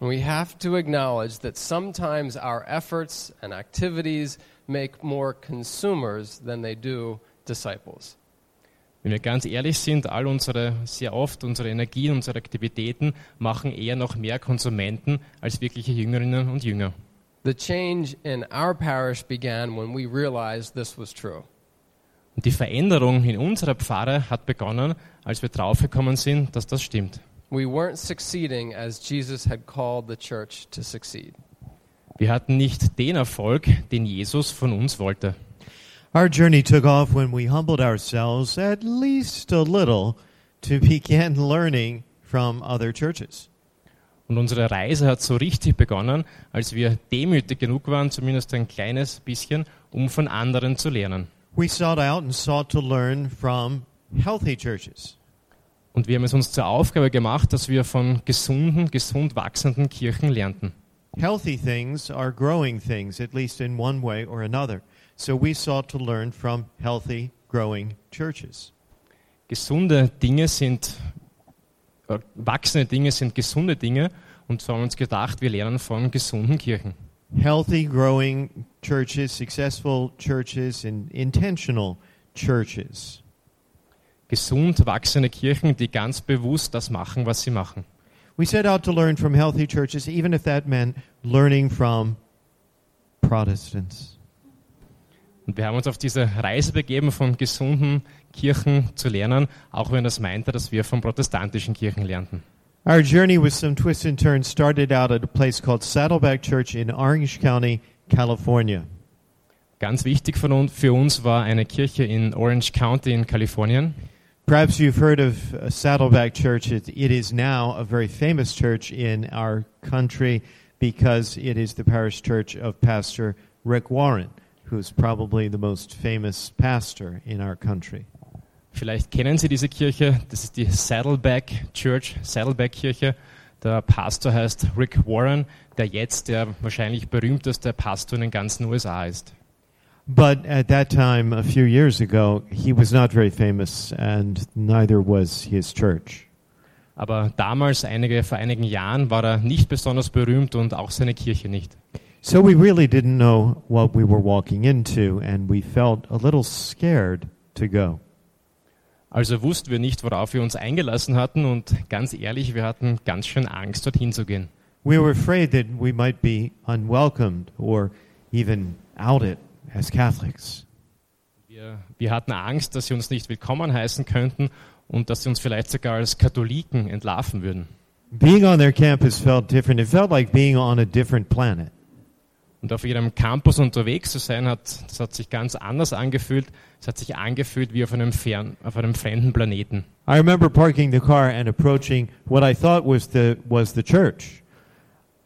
[SPEAKER 3] we have to acknowledge that sometimes our efforts and activities make more consumers than they do disciples.
[SPEAKER 4] wenn wir ganz ehrlich sind, all unsere, sehr oft unsere Energien, unsere Aktivitäten machen eher noch mehr Konsumenten als wirkliche Jüngerinnen und Jünger.
[SPEAKER 3] The change in our parish began when we realized this was true.
[SPEAKER 4] Und die Veränderung in unserer Pfarre hat begonnen, als wir draufgekommen sind, dass das stimmt.
[SPEAKER 3] We weren't succeeding as Jesus had called the church to succeed.
[SPEAKER 4] Wir hatten nicht den Erfolg, den Jesus von uns wollte.
[SPEAKER 5] Our journey took off when we humbled ourselves at least a little to begin learning from other churches.
[SPEAKER 4] Und unsere Reise hat so richtig begonnen, als wir demütig genug waren, zumindest ein kleines bisschen, um von anderen zu lernen.
[SPEAKER 5] We sought out and sought to learn from healthy churches.
[SPEAKER 4] Und wir haben es uns zur Aufgabe gemacht, dass wir von gesunden, gesund wachsenden Kirchen lernten.
[SPEAKER 5] Healthy things are growing things, at least in one way or another. So we sought to learn from healthy, growing churches.
[SPEAKER 4] Gesunde Dinge sind, wachsende Dinge sind gesunde Dinge. Und so haben wir uns gedacht, wir lernen von gesunden Kirchen.
[SPEAKER 5] Healthy, growing churches, successful churches, and intentional churches.
[SPEAKER 4] Gesund wachsende Kirchen, die ganz bewusst das machen, was sie machen.
[SPEAKER 5] We set out to learn from healthy churches, even if that meant learning from Protestants.
[SPEAKER 4] Und wir haben uns auf diese Reise begeben, von gesunden Kirchen zu lernen, auch wenn das meinte, dass wir von protestantischen Kirchen lernten.
[SPEAKER 5] Our journey with some twists and turns started out at a place called Saddleback Church in Orange County, California.
[SPEAKER 4] Ganz wichtig für uns war eine Kirche in Orange County in Kalifornien.
[SPEAKER 5] Perhaps you've heard of uh, Saddleback Church. It, it is now a very famous church in our country because it is the parish church of Pastor Rick Warren, who's probably the most famous pastor in our country.
[SPEAKER 4] Vielleicht kennen Sie diese Kirche. Das ist die Saddleback Church, Saddleback Kirche. Der Pastor heißt Rick Warren, der jetzt der wahrscheinlich berühmteste Pastor in den ganzen USA ist.
[SPEAKER 5] But at that time, a few years ago, he was not very famous, and neither was his church.
[SPEAKER 4] Aber damals, einige, vor einigen Jahren, war er nicht besonders berühmt und auch seine Kirche nicht.
[SPEAKER 5] So we really didn't know what we were walking into, and we felt a little scared to go.
[SPEAKER 4] Also wussten wir nicht, worauf wir uns eingelassen hatten und ganz ehrlich, wir hatten ganz schön Angst, dorthin zu gehen.
[SPEAKER 5] We were afraid that we might be unwelcomed or even outed as Catholics.
[SPEAKER 4] Wir, wir hatten Angst, dass sie uns nicht willkommen heißen könnten und dass sie uns vielleicht sogar als Katholiken entlarven würden.
[SPEAKER 5] Being on their campus felt different. It felt like being on a different planet.
[SPEAKER 4] Und auf ihrem Campus unterwegs zu sein, hat, das hat sich ganz anders angefühlt. Es hat sich angefühlt wie auf einem, fern, auf einem fremden Planeten.
[SPEAKER 5] I remember parking the car and approaching what I thought was the was the church,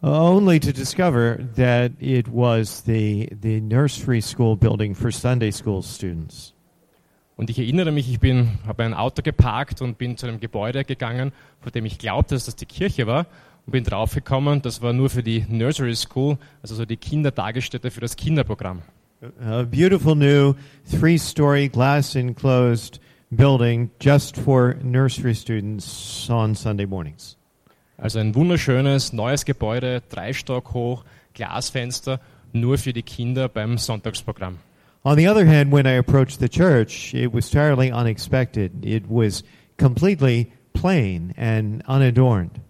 [SPEAKER 5] only to discover that it was the the nursery school building for Sunday school students.
[SPEAKER 4] Und ich erinnere mich, ich bin, habe ein Auto geparkt und bin zu einem Gebäude gegangen, von dem ich glaubte, dass das die Kirche war. Und bin draufgekommen, das war nur für die Nursery School, also so die Kindertagesstätte für das Kinderprogramm.
[SPEAKER 5] A beautiful new three-story glass enclosed building just for nursery students on Sunday mornings.
[SPEAKER 4] Also ein wunderschönes, neues Gebäude, drei Stock hoch, Glasfenster, nur für die Kinder beim Sonntagsprogramm.
[SPEAKER 5] On the other hand, when I approached the church, it was entirely unexpected. It was completely plain and unadorned.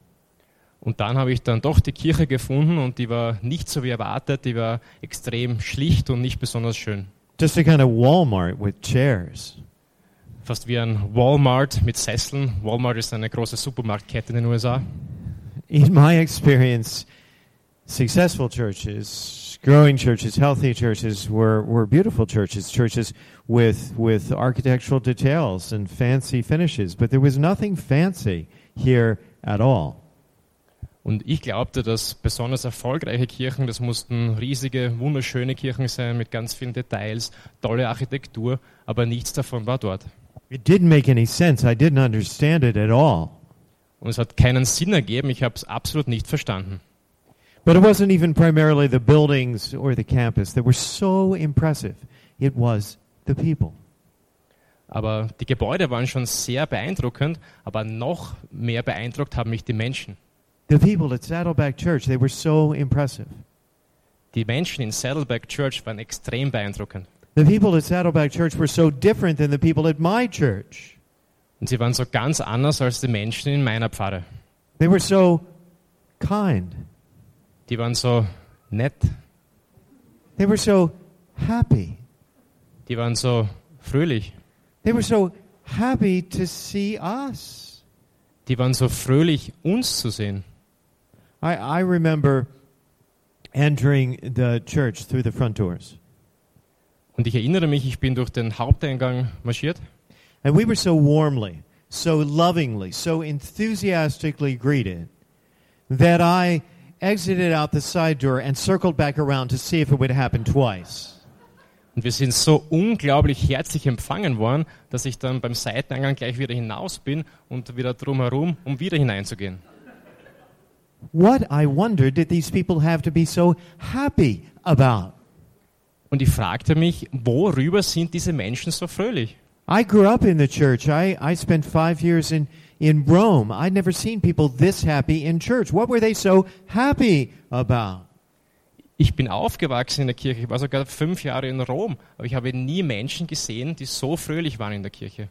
[SPEAKER 4] Und dann habe ich dann doch die Kirche gefunden und die war nicht so wie erwartet, die war extrem schlicht und nicht besonders schön.
[SPEAKER 5] Just a kind of Walmart with chairs.
[SPEAKER 4] Fast wie ein Walmart mit Sesseln. Walmart ist eine große Supermarktkette in den USA.
[SPEAKER 5] In my experience, successful churches, growing churches, healthy churches were, were beautiful churches, churches with, with architectural details and fancy finishes. But there was nothing fancy here at all.
[SPEAKER 4] Und ich glaubte, dass besonders erfolgreiche Kirchen, das mussten riesige, wunderschöne Kirchen sein mit ganz vielen Details, tolle Architektur, aber nichts davon war dort.
[SPEAKER 5] It didn't make any sense. I didn't understand it at all.
[SPEAKER 4] Und es hat keinen Sinn ergeben, ich habe es absolut nicht verstanden.
[SPEAKER 5] But it wasn't even primarily the buildings or the campus that were so impressive. It was the people.
[SPEAKER 4] Aber die Gebäude waren schon sehr beeindruckend, aber noch mehr beeindruckt haben mich die Menschen.
[SPEAKER 5] The people at Saddleback Church, they were so impressive.
[SPEAKER 4] Die Menschen in Saddleback Church waren extrem beeindruckend.
[SPEAKER 5] The people at Saddleback Church were so different than the people at my church.
[SPEAKER 4] Und sie waren so ganz anders als die Menschen in meiner Pfarre.
[SPEAKER 5] They were so kind.
[SPEAKER 4] Die waren so nett,
[SPEAKER 5] They were so happy.
[SPEAKER 4] die waren so fröhlich,
[SPEAKER 5] They were so happy to see us.
[SPEAKER 4] die waren so fröhlich, uns zu sehen.
[SPEAKER 5] I, I remember entering the church through the front doors.
[SPEAKER 4] Und ich erinnere mich, ich bin durch den Haupteingang marschiert
[SPEAKER 5] And we were so warmly, so lovingly, so enthusiastically greeted that I exited out the side door and circled back around to see if it would happen twice.
[SPEAKER 4] und wir sind so unglaublich herzlich empfangen worden, dass ich dann beim Seiteneingang gleich wieder hinaus bin und wieder drumherum, um wieder hineinzugehen.
[SPEAKER 5] What, I wonder, did these people have to be so happy about?
[SPEAKER 4] Und ich fragte mich, worüber sind diese Menschen so fröhlich?
[SPEAKER 5] I grew up in the church. I, I spent five years in, in Rome. I'd never seen people this happy in church. What were they so happy about?
[SPEAKER 4] Ich bin aufgewachsen in der Kirche, ich war sogar fünf Jahre in Rom, aber ich habe nie Menschen gesehen, die so fröhlich waren in der Kirche.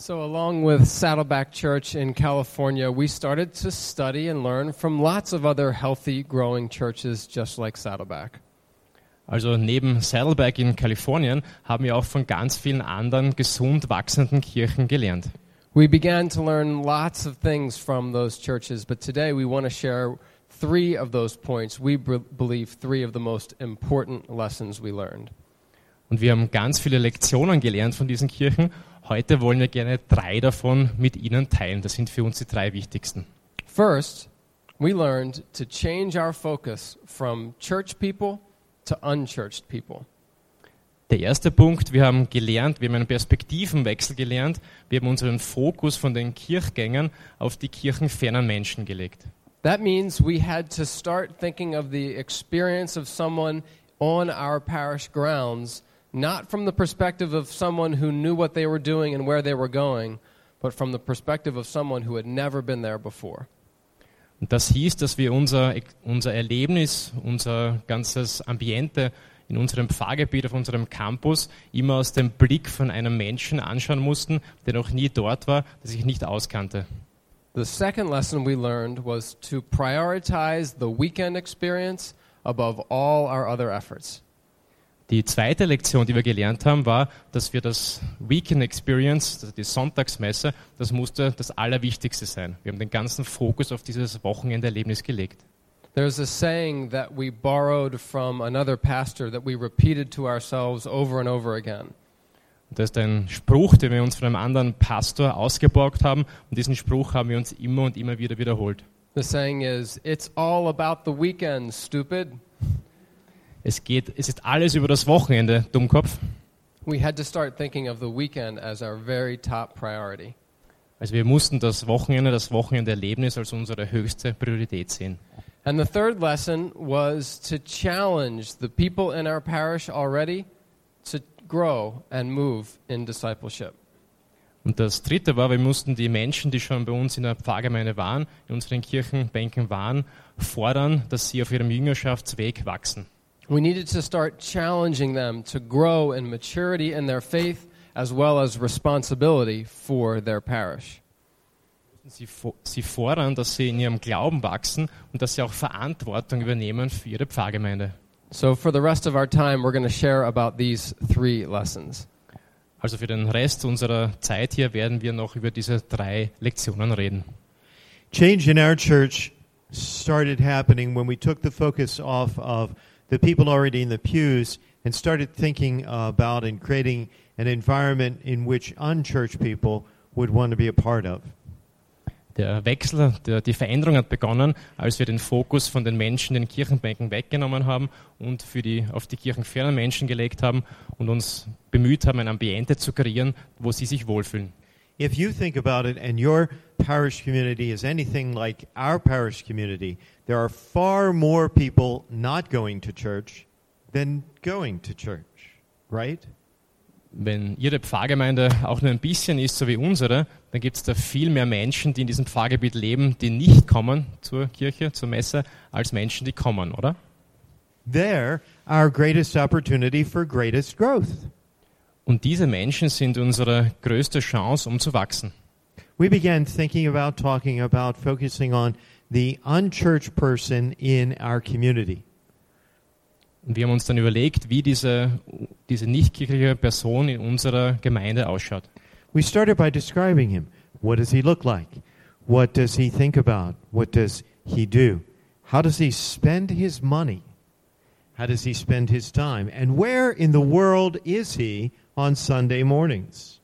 [SPEAKER 3] So, along with Saddleback Church in California, we started to study and learn from lots of other healthy, growing churches just like Saddleback.
[SPEAKER 4] Also neben Saddleback in Kalifornien haben wir auch von ganz vielen anderen gesund wachsenden Kirchen gelernt.
[SPEAKER 3] We began to learn lots of things from those churches, but today we want to share three of those points. We believe three of the most important lessons we learned.
[SPEAKER 4] Und wir haben ganz viele Lektionen gelernt von diesen Kirchen. Heute wollen wir gerne drei davon mit Ihnen teilen. Das sind für uns die drei wichtigsten.
[SPEAKER 3] First, we learned to change our focus from church people to unchurched people.
[SPEAKER 4] Der erste Punkt, wir haben gelernt, wir haben einen Perspektivenwechsel gelernt. Wir haben unseren Fokus von den Kirchgängern auf die kirchenfernen Menschen gelegt.
[SPEAKER 3] That means we had to start thinking of the experience of someone on our parish grounds, not from the perspective of someone who knew what they were doing and where they were going, but from the perspective of someone who had never been there before.
[SPEAKER 4] Und das hieß, dass wir unser, unser Erlebnis, unser ganzes Ambiente in unserem Pfarrgebiet, auf unserem Campus immer aus dem Blick von einem Menschen anschauen mussten, der noch nie dort war, der sich nicht auskannte.
[SPEAKER 3] The second lesson we learned was to prioritize the weekend experience above all our other efforts.
[SPEAKER 4] Die zweite Lektion, die wir gelernt haben, war, dass wir das Weekend Experience, also die Sonntagsmesse, das musste das Allerwichtigste sein. Wir haben den ganzen Fokus auf dieses Wochenenderlebnis gelegt.
[SPEAKER 3] There's a saying that we borrowed from another pastor that we repeated to ourselves over and over again.
[SPEAKER 4] Das ist ein Spruch, den wir uns von einem anderen Pastor ausgeborgt haben. Und diesen Spruch haben wir uns immer und immer wieder wiederholt.
[SPEAKER 3] The saying is, It's all about the weekend, stupid.
[SPEAKER 4] Es geht, es ist alles über das Wochenende, Dummkopf.
[SPEAKER 3] We had to start thinking of the weekend as our very top priority.
[SPEAKER 4] Also wir mussten das Wochenende, das Wochenenderlebnis als unsere höchste Priorität sehen.
[SPEAKER 3] And the third lesson was to challenge the people in our parish already to grow and move in discipleship.
[SPEAKER 4] Und das dritte war, wir mussten die Menschen, die schon bei uns in der Pfarrgemeinde waren, in unseren Kirchenbänken waren, fordern, dass sie auf ihrem Jüngerschaftsweg wachsen.
[SPEAKER 3] We needed to start challenging them to grow in maturity in their faith as well as responsibility for their parish.
[SPEAKER 4] Sie, sie fordern, dass sie in ihrem Glauben wachsen und dass sie auch Verantwortung übernehmen für ihre Pfarrgemeinde.
[SPEAKER 3] So, for the rest of our time, we're going to share about these three lessons.
[SPEAKER 4] Also für den Rest unserer Zeit hier werden wir noch über diese drei Lektionen reden.
[SPEAKER 5] Change in our church started happening when we took the focus off of the people already in the pews and started thinking about and creating an environment in which unchurched people would want to be a part of.
[SPEAKER 4] Der Wechsel, der, die Veränderung hat begonnen, als wir den Fokus von den Menschen in den Kirchenbänken weggenommen haben und für die, auf die kirchenfernen Menschen gelegt haben und uns bemüht haben, ein Ambiente zu kreieren, wo sie sich wohlfühlen.
[SPEAKER 5] If you think about it and your parish community is anything like our parish community, there are far more people not going to church than going to church, right?
[SPEAKER 4] Wenn Ihre Pfarrgemeinde auch nur ein bisschen ist, so wie unsere, dann gibt es da viel mehr Menschen, die in diesem Pfarrgebiet leben, die nicht kommen zur Kirche, zur Messe, als Menschen, die kommen, oder?
[SPEAKER 5] They're our greatest opportunity for greatest growth.
[SPEAKER 4] Und diese Menschen sind unsere größte Chance, um zu wachsen.
[SPEAKER 5] We began thinking about talking about focusing on the unchurched person in our community.
[SPEAKER 4] Und wir haben uns dann überlegt, wie diese, diese nichtkirchliche Person in unserer Gemeinde ausschaut.
[SPEAKER 5] We started by describing him. What does he look like? What does he think about? What does he do? How does he spend his money? How does he spend his time? And where in the world is he on Sunday mornings?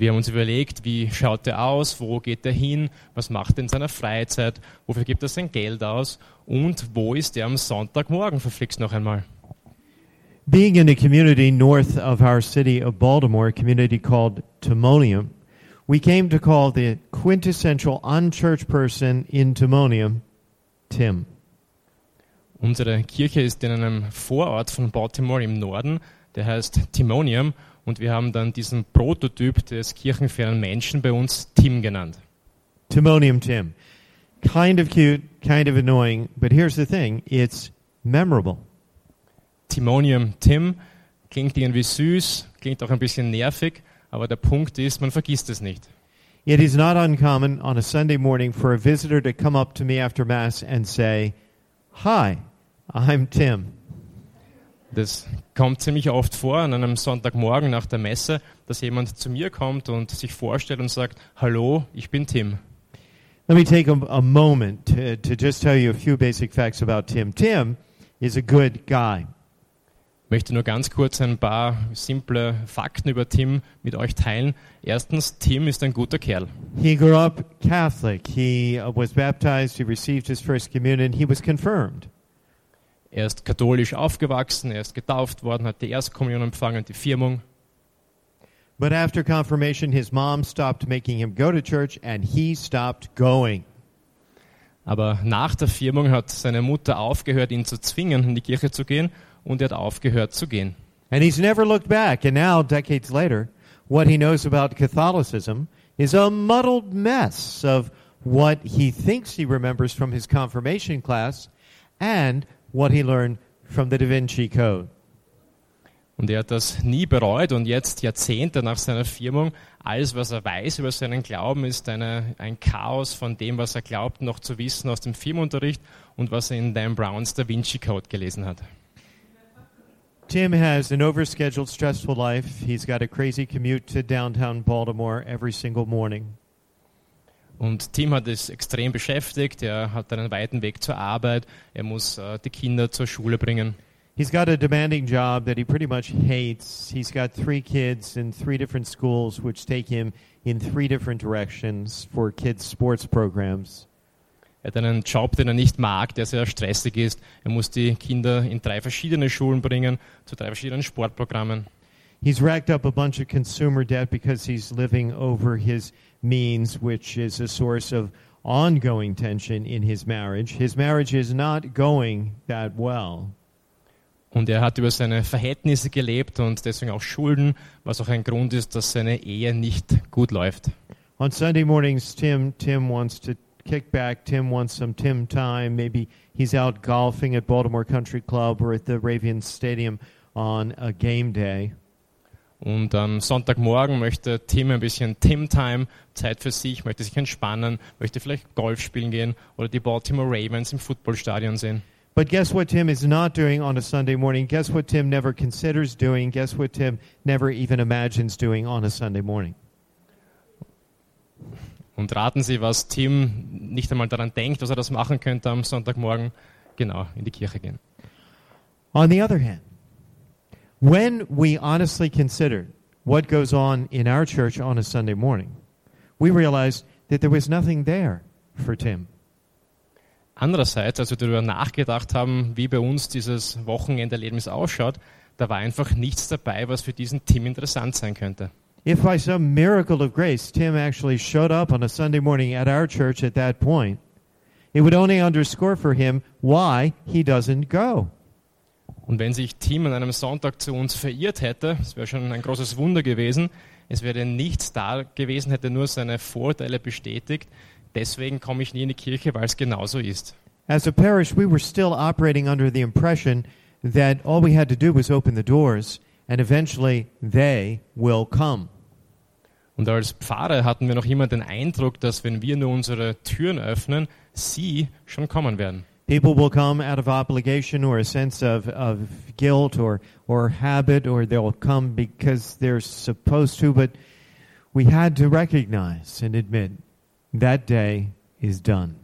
[SPEAKER 4] Wir haben uns überlegt, wie schaut er aus, wo geht er hin, was macht er in seiner Freizeit, wofür gibt er sein Geld aus und wo ist er am Sonntagmorgen, verflixt noch einmal.
[SPEAKER 5] Being in a community north of our city of Baltimore, a community called Timonium, we came to call the quintessential unchurched person in Timonium Tim.
[SPEAKER 4] Unsere Kirche ist in einem Vorort von Baltimore im Norden, der heißt Timonium und wir haben dann diesen Prototyp des kirchenfernen Menschen bei uns Tim genannt.
[SPEAKER 5] Timonium Tim. Kind of cute, kind of annoying, but here's the thing it's memorable.
[SPEAKER 4] Timonium Tim klingt irgendwie süß, klingt auch ein bisschen nervig, aber der Punkt ist, man vergisst es nicht.
[SPEAKER 5] It is not uncommon on a Sunday morning for a visitor to come up to me after Mass and say, Hi, I'm Tim.
[SPEAKER 4] Das kommt ziemlich oft vor an einem Sonntagmorgen nach der Messe, dass jemand zu mir kommt und sich vorstellt und sagt, hallo, ich bin Tim.
[SPEAKER 5] Let me take a, a moment to, to just tell you a few basic facts about Tim. Tim is a good guy.
[SPEAKER 4] Ich möchte nur ganz kurz ein paar simple Fakten über Tim mit euch teilen. Erstens, Tim ist ein guter Kerl.
[SPEAKER 5] He grew up Catholic. He uh, was baptized. He received his first communion. He was confirmed.
[SPEAKER 4] Er ist katholisch aufgewachsen, er ist getauft worden, hat die Erstkommunion empfangen, die Firmung.
[SPEAKER 5] But after confirmation, his mom stopped making him go to church and he stopped going.
[SPEAKER 4] Aber nach der Firmung hat seine Mutter aufgehört, ihn zu zwingen, in die Kirche zu gehen und er hat aufgehört zu gehen.
[SPEAKER 5] And he's never looked back. And now, decades later, what he knows about Catholicism is a muddled mess of what he thinks he remembers from his confirmation class and what he learned from the Da Vinci Code.
[SPEAKER 4] Und er hat das nie bereut und jetzt Jahrzehnte nach seiner Firmung, alles was er weiß über seinen Glauben ist eine, ein Chaos von dem, was er glaubt noch zu wissen aus dem Firmenunterricht und was er in Dan Browns Da Vinci Code gelesen hat.
[SPEAKER 5] Tim has an overscheduled, stressful life. He's got a crazy commute to downtown Baltimore every single morning.
[SPEAKER 4] Und Tim hat es extrem beschäftigt, er hat einen weiten Weg zur Arbeit, er muss äh, die Kinder zur Schule bringen.
[SPEAKER 5] He's got a demanding job that he pretty much hates. He's got three kids in three different schools, which take him in three different directions for kids' sports programs.
[SPEAKER 4] Er hat einen Job, den er nicht mag, der sehr stressig ist. Er muss die Kinder in drei verschiedene Schulen bringen, zu drei verschiedenen Sportprogrammen.
[SPEAKER 5] He's racked up a bunch of consumer debt because he's living over his means, which is a source of ongoing tension in his marriage. His marriage is not going that well.
[SPEAKER 4] Und er hat über seine Verhältnisse gelebt und deswegen auch Schulden, was auch ein Grund ist, dass seine Ehe nicht gut läuft.
[SPEAKER 5] On Sunday mornings, Tim Tim wants to kick back. Tim wants some Tim time. Maybe he's out golfing at Baltimore Country Club or at the Ravens Stadium on a game day.
[SPEAKER 4] Und am Sonntagmorgen möchte Tim ein bisschen Tim-Time, Zeit für sich, möchte sich entspannen, möchte vielleicht Golf spielen gehen oder die Baltimore Ravens im Footballstadion sehen.
[SPEAKER 5] But guess what Tim is not doing on a Sunday morning? Guess what Tim never considers doing? Guess what Tim never even imagines doing on a Sunday morning?
[SPEAKER 4] Und raten Sie, was Tim nicht einmal daran denkt, dass er das machen könnte am Sonntagmorgen? Genau, in die Kirche gehen.
[SPEAKER 5] On the other hand, when we honestly consider what goes on in our church on a Sunday morning, we realized that there was nothing there for Tim.
[SPEAKER 4] Andererseits, als wir darüber nachgedacht haben, wie bei uns dieses Wochenenderlebnis ausschaut, da war einfach nichts dabei, was für diesen Tim interessant sein könnte.
[SPEAKER 5] If by some miracle of grace Tim actually showed up on a Sunday morning at our church at that point, it would only underscore for him why he doesn't go.
[SPEAKER 4] Und wenn sich Tim an einem Sonntag zu uns verirrt hätte, das wäre schon ein großes Wunder gewesen, es wäre nichts da gewesen, hätte nur seine Vorteile bestätigt. Deswegen komme ich nie in die Kirche, weil es genauso ist.
[SPEAKER 5] As a parish, we were still operating under the impression that all we had to do was open the doors and eventually they will come.
[SPEAKER 4] Und als Pfarrer hatten wir noch immer den Eindruck, dass wenn wir nur unsere Türen öffnen, sie schon kommen werden.
[SPEAKER 5] People will come out of obligation or a sense of, of guilt or, or habit, or they'll come because they're supposed to. But we had to recognize and admit that day is done.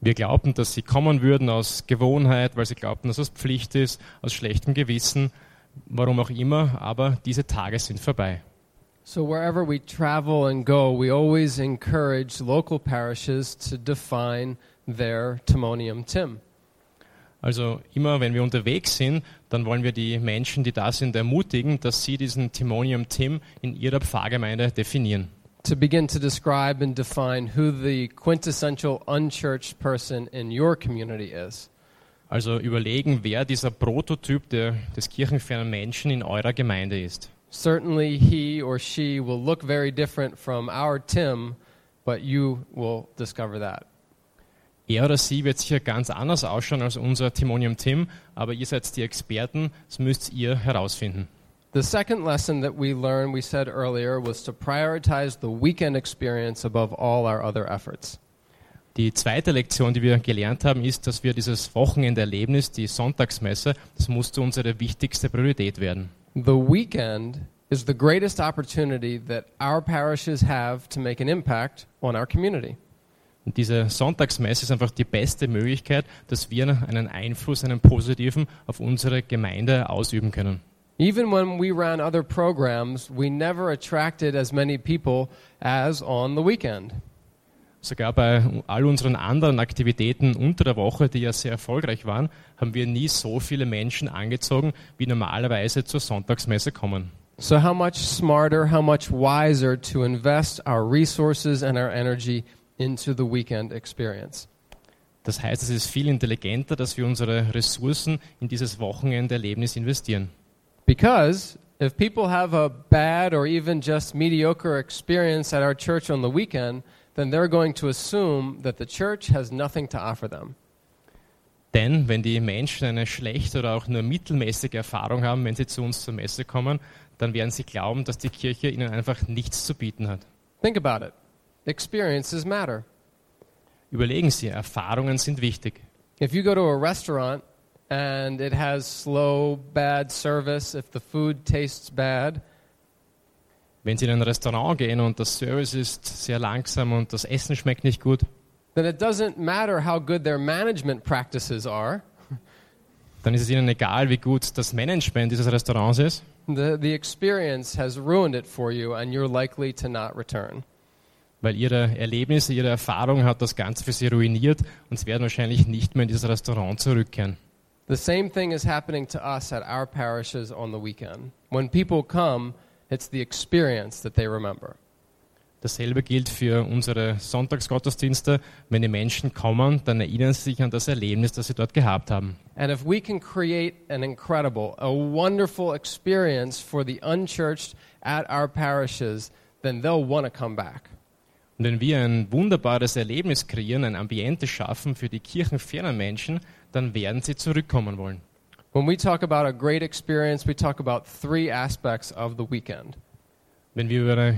[SPEAKER 4] Wir glaubten, dass sie kommen würden aus Gewohnheit, weil sie glaubten, dass es Pflicht ist, aus schlechtem Gewissen, warum auch immer, aber diese Tage sind vorbei.
[SPEAKER 3] So, wherever we travel and go, we always encourage local parishes to define their Timonium Tim.
[SPEAKER 4] Also immer, wenn wir unterwegs sind, dann wollen wir die Menschen, die da sind, ermutigen, dass sie diesen Timonium Tim in ihrer Pfarrgemeinde definieren.
[SPEAKER 3] To begin to describe and define who the quintessential unchurched person in your community is.
[SPEAKER 4] Also überlegen, wer dieser Prototyp der, des kirchenfernen Menschen in eurer Gemeinde ist.
[SPEAKER 3] Certainly, he or she will look very different from our Tim, but you will discover that.
[SPEAKER 4] Er oder sie wird sicher ganz anders ausschauen als unser Timonium Tim, aber ihr seid die Experten, das müsst ihr herausfinden.
[SPEAKER 3] The second lesson that we learned, we said earlier, was to prioritize the weekend experience above all our other efforts.
[SPEAKER 4] Die zweite Lektion, die wir gelernt haben, ist, dass wir dieses Wochenenderlebnis, die Sonntagsmesse, das musste unsere wichtigste Priorität werden.
[SPEAKER 3] The weekend is the greatest opportunity that our parishes have to make an impact on our community.
[SPEAKER 4] Und diese Sonntagsmesse ist einfach die beste Möglichkeit, dass wir einen Einfluss, einen positiven auf unsere Gemeinde ausüben können.
[SPEAKER 3] Even when we ran other programs, we never attracted as many people as on the weekend.
[SPEAKER 4] Sogar bei all unseren anderen Aktivitäten unter der Woche, die ja sehr erfolgreich waren, haben wir nie so viele Menschen angezogen, wie normalerweise zur Sonntagsmesse kommen.
[SPEAKER 3] So, how much smarter, how much wiser to invest our resources and our energy into the weekend experience?
[SPEAKER 4] Das heißt, es ist viel intelligenter, dass wir unsere Ressourcen in dieses Wochenenderlebnis investieren.
[SPEAKER 3] Because if people have a bad or even just mediocre experience at our church on the weekend, then they're going to assume that the church has nothing to offer them.
[SPEAKER 4] Denn wenn die Menschen eine schlechte oder auch nur mittelmäßige Erfahrung haben, wenn sie zu uns zur Messe kommen, dann werden sie glauben, dass die Kirche ihnen einfach nichts zu bieten hat.
[SPEAKER 3] Think about it. Experiences matter.
[SPEAKER 4] Überlegen Sie, Erfahrungen sind wichtig.
[SPEAKER 3] If you go to a restaurant and it has slow, bad service, if the food tastes bad,
[SPEAKER 4] Wenn Sie in ein Restaurant gehen und das Service ist sehr langsam und das Essen schmeckt nicht gut,
[SPEAKER 3] then it doesn't matter how good their management practices are.
[SPEAKER 4] dann ist es Ihnen egal, wie gut das Management dieses Restaurants ist.
[SPEAKER 3] The, the experience has ruined it for you, and you're likely to not return.
[SPEAKER 4] Weil ihre Erlebnisse, ihre Erfahrung hat das Ganze für sie ruiniert und sie werden wahrscheinlich nicht mehr in dieses Restaurant zurückkehren.
[SPEAKER 3] The same thing is happening to us at our parishes on the weekend. When people come, it's the experience that they remember.
[SPEAKER 4] Dasselbe gilt für unsere Sonntagsgottesdienste. Wenn die Menschen kommen, dann erinnern sie sich an das Erlebnis, das sie dort gehabt haben.
[SPEAKER 3] And if we can create an incredible, a wonderful experience for the unchurched at our parishes, then they'll want to come back.
[SPEAKER 4] Und wenn wir ein wunderbares Erlebnis kreieren, ein Ambiente schaffen für die kirchenfernen Menschen, dann werden sie zurückkommen wollen.
[SPEAKER 3] When we talk about a great experience, we talk about three aspects of the weekend.
[SPEAKER 4] Wenn wir über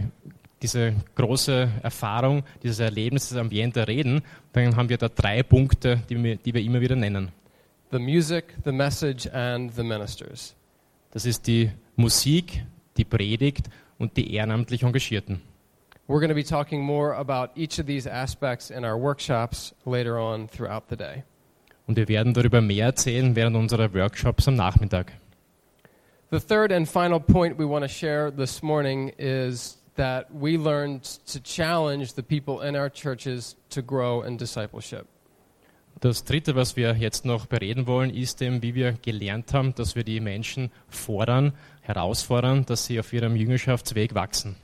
[SPEAKER 4] diese große Erfahrung, dieses Erlebnis, dieses Ambiente reden, dann haben wir da drei Punkte, die wir, die wir immer wieder nennen.
[SPEAKER 3] The music, the message, and the ministers.
[SPEAKER 4] Das ist die Musik, die Predigt und die ehrenamtlich Engagierten.
[SPEAKER 3] We're going to be talking more about each of these aspects in our workshops later on throughout the day.
[SPEAKER 4] Und wir werden darüber mehr erzählen während unserer Workshops am Nachmittag.
[SPEAKER 3] The third and final point we want to share this morning is that we learned to challenge the people in our churches to grow in discipleship.
[SPEAKER 4] Das Dritte, was wir jetzt noch bereden wollen, ist eben, wie wir gelernt haben, dass wir die Menschen fordern, herausfordern, dass sie auf ihrem Jüngerschaftsweg wachsen.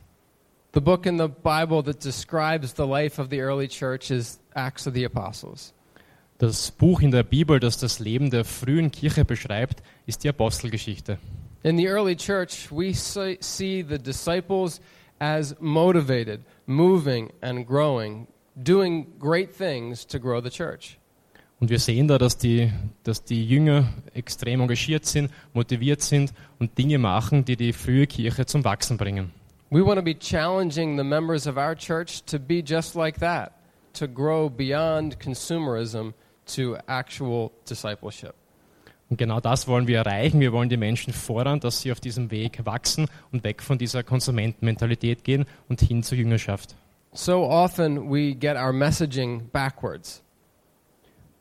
[SPEAKER 3] The book in the Bible that describes the life of the early church is Acts of the Apostles.
[SPEAKER 4] Das Buch in der Bibel, das das Leben der frühen Kirche beschreibt, ist die Apostelgeschichte.
[SPEAKER 3] In the early church, we see the disciples as motivated, moving and growing, doing great things to grow the church.
[SPEAKER 4] Und wir sehen da, dass die, dass die Jünger extrem engagiert sind, motiviert sind und Dinge machen, die die frühe Kirche zum Wachsen bringen.
[SPEAKER 3] We want to be challenging the members of our church to be just like that, to grow beyond consumerism to actual discipleship.
[SPEAKER 4] Und genau das wollen wir erreichen. Wir wollen die Menschen fordern, dass sie auf diesem Weg wachsen und weg von dieser Konsumentenmentalität gehen und hin zur Jüngerschaft.
[SPEAKER 3] So often we get our messaging backwards.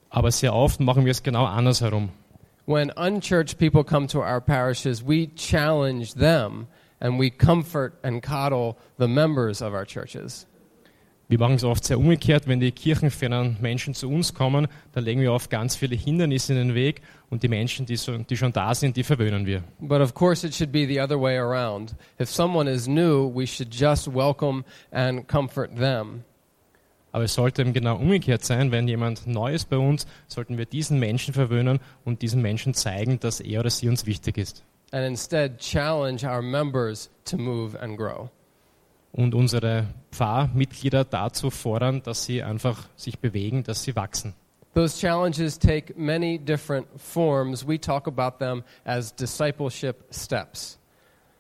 [SPEAKER 4] Aber sehr oft machen wir es genau andersherum.
[SPEAKER 3] When unchurched people come to our parishes, we challenge them and we comfort and coddle the members of our churches.
[SPEAKER 4] Wir machen es oft sehr umgekehrt, wenn die kirchenfernen Menschen zu uns kommen, dann legen wir oft ganz viele Hindernisse in den Weg und die Menschen, die, so, die schon da sind, die verwöhnen wir.
[SPEAKER 3] But of course, it should be the other way around. If someone is new, we should just welcome and comfort them.
[SPEAKER 4] Aber es sollte eben genau umgekehrt sein, wenn jemand neu ist bei uns, sollten wir diesen Menschen verwöhnen und diesen Menschen zeigen, dass er oder sie uns wichtig ist.
[SPEAKER 3] And instead challenge our members to move and grow.
[SPEAKER 4] Und unsere Pfarrmitglieder dazu fordern, dass sie einfach sich bewegen, dass sie wachsen.
[SPEAKER 3] Those challenges take many different forms. We talk about them as discipleship steps.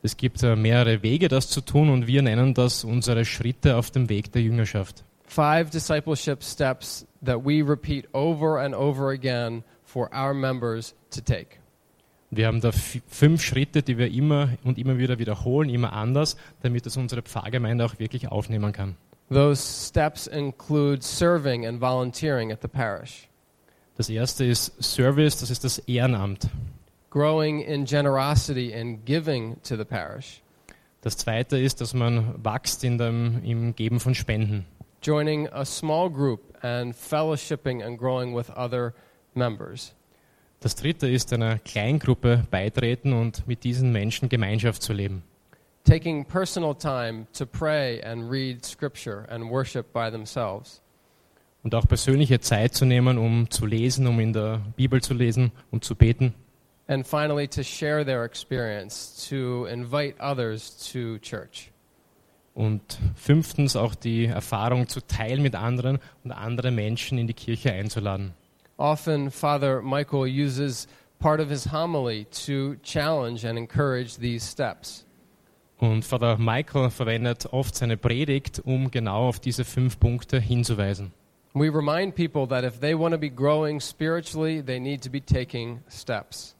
[SPEAKER 4] Es gibt äh, mehrere Wege, das zu tun, und wir nennen das unsere Schritte auf dem Weg der Jüngerschaft.
[SPEAKER 3] Five discipleship steps that we repeat over and over again for our members to take.
[SPEAKER 4] Wir haben da fünf Schritte, die wir immer und immer wieder wiederholen, immer anders, damit es unsere Pfarrgemeinde auch wirklich aufnehmen kann.
[SPEAKER 3] Those steps include serving and volunteering at the parish,
[SPEAKER 4] Das erste ist Service, das ist das Ehrenamt.
[SPEAKER 3] growing in generosity and giving to the parish,
[SPEAKER 4] Das zweite ist, dass man wächst in dem, im Geben von Spenden.
[SPEAKER 3] joining a small group and fellowshipping and growing with other members.
[SPEAKER 4] Das dritte ist, einer Kleingruppe beitreten und mit diesen Menschen Gemeinschaft zu leben.
[SPEAKER 3] taking personal time to pray and read scripture and worship by themselves.
[SPEAKER 4] Und auch persönliche Zeit zu nehmen, um zu lesen, um in der Bibel zu lesen, um zu beten.
[SPEAKER 3] And finally, to share their experience, to invite others to church.
[SPEAKER 4] Und fünftens auch die Erfahrung zu teilen mit anderen und andere Menschen in die Kirche einzuladen.
[SPEAKER 3] Often, Father Michael uses part of his homily to challenge and encourage these steps.
[SPEAKER 4] Und Vater Michael verwendet oft seine Predigt, um genau auf diese fünf Punkte hinzuweisen.
[SPEAKER 3] We remind people that if they want to be growing spiritually, they need to be taking steps.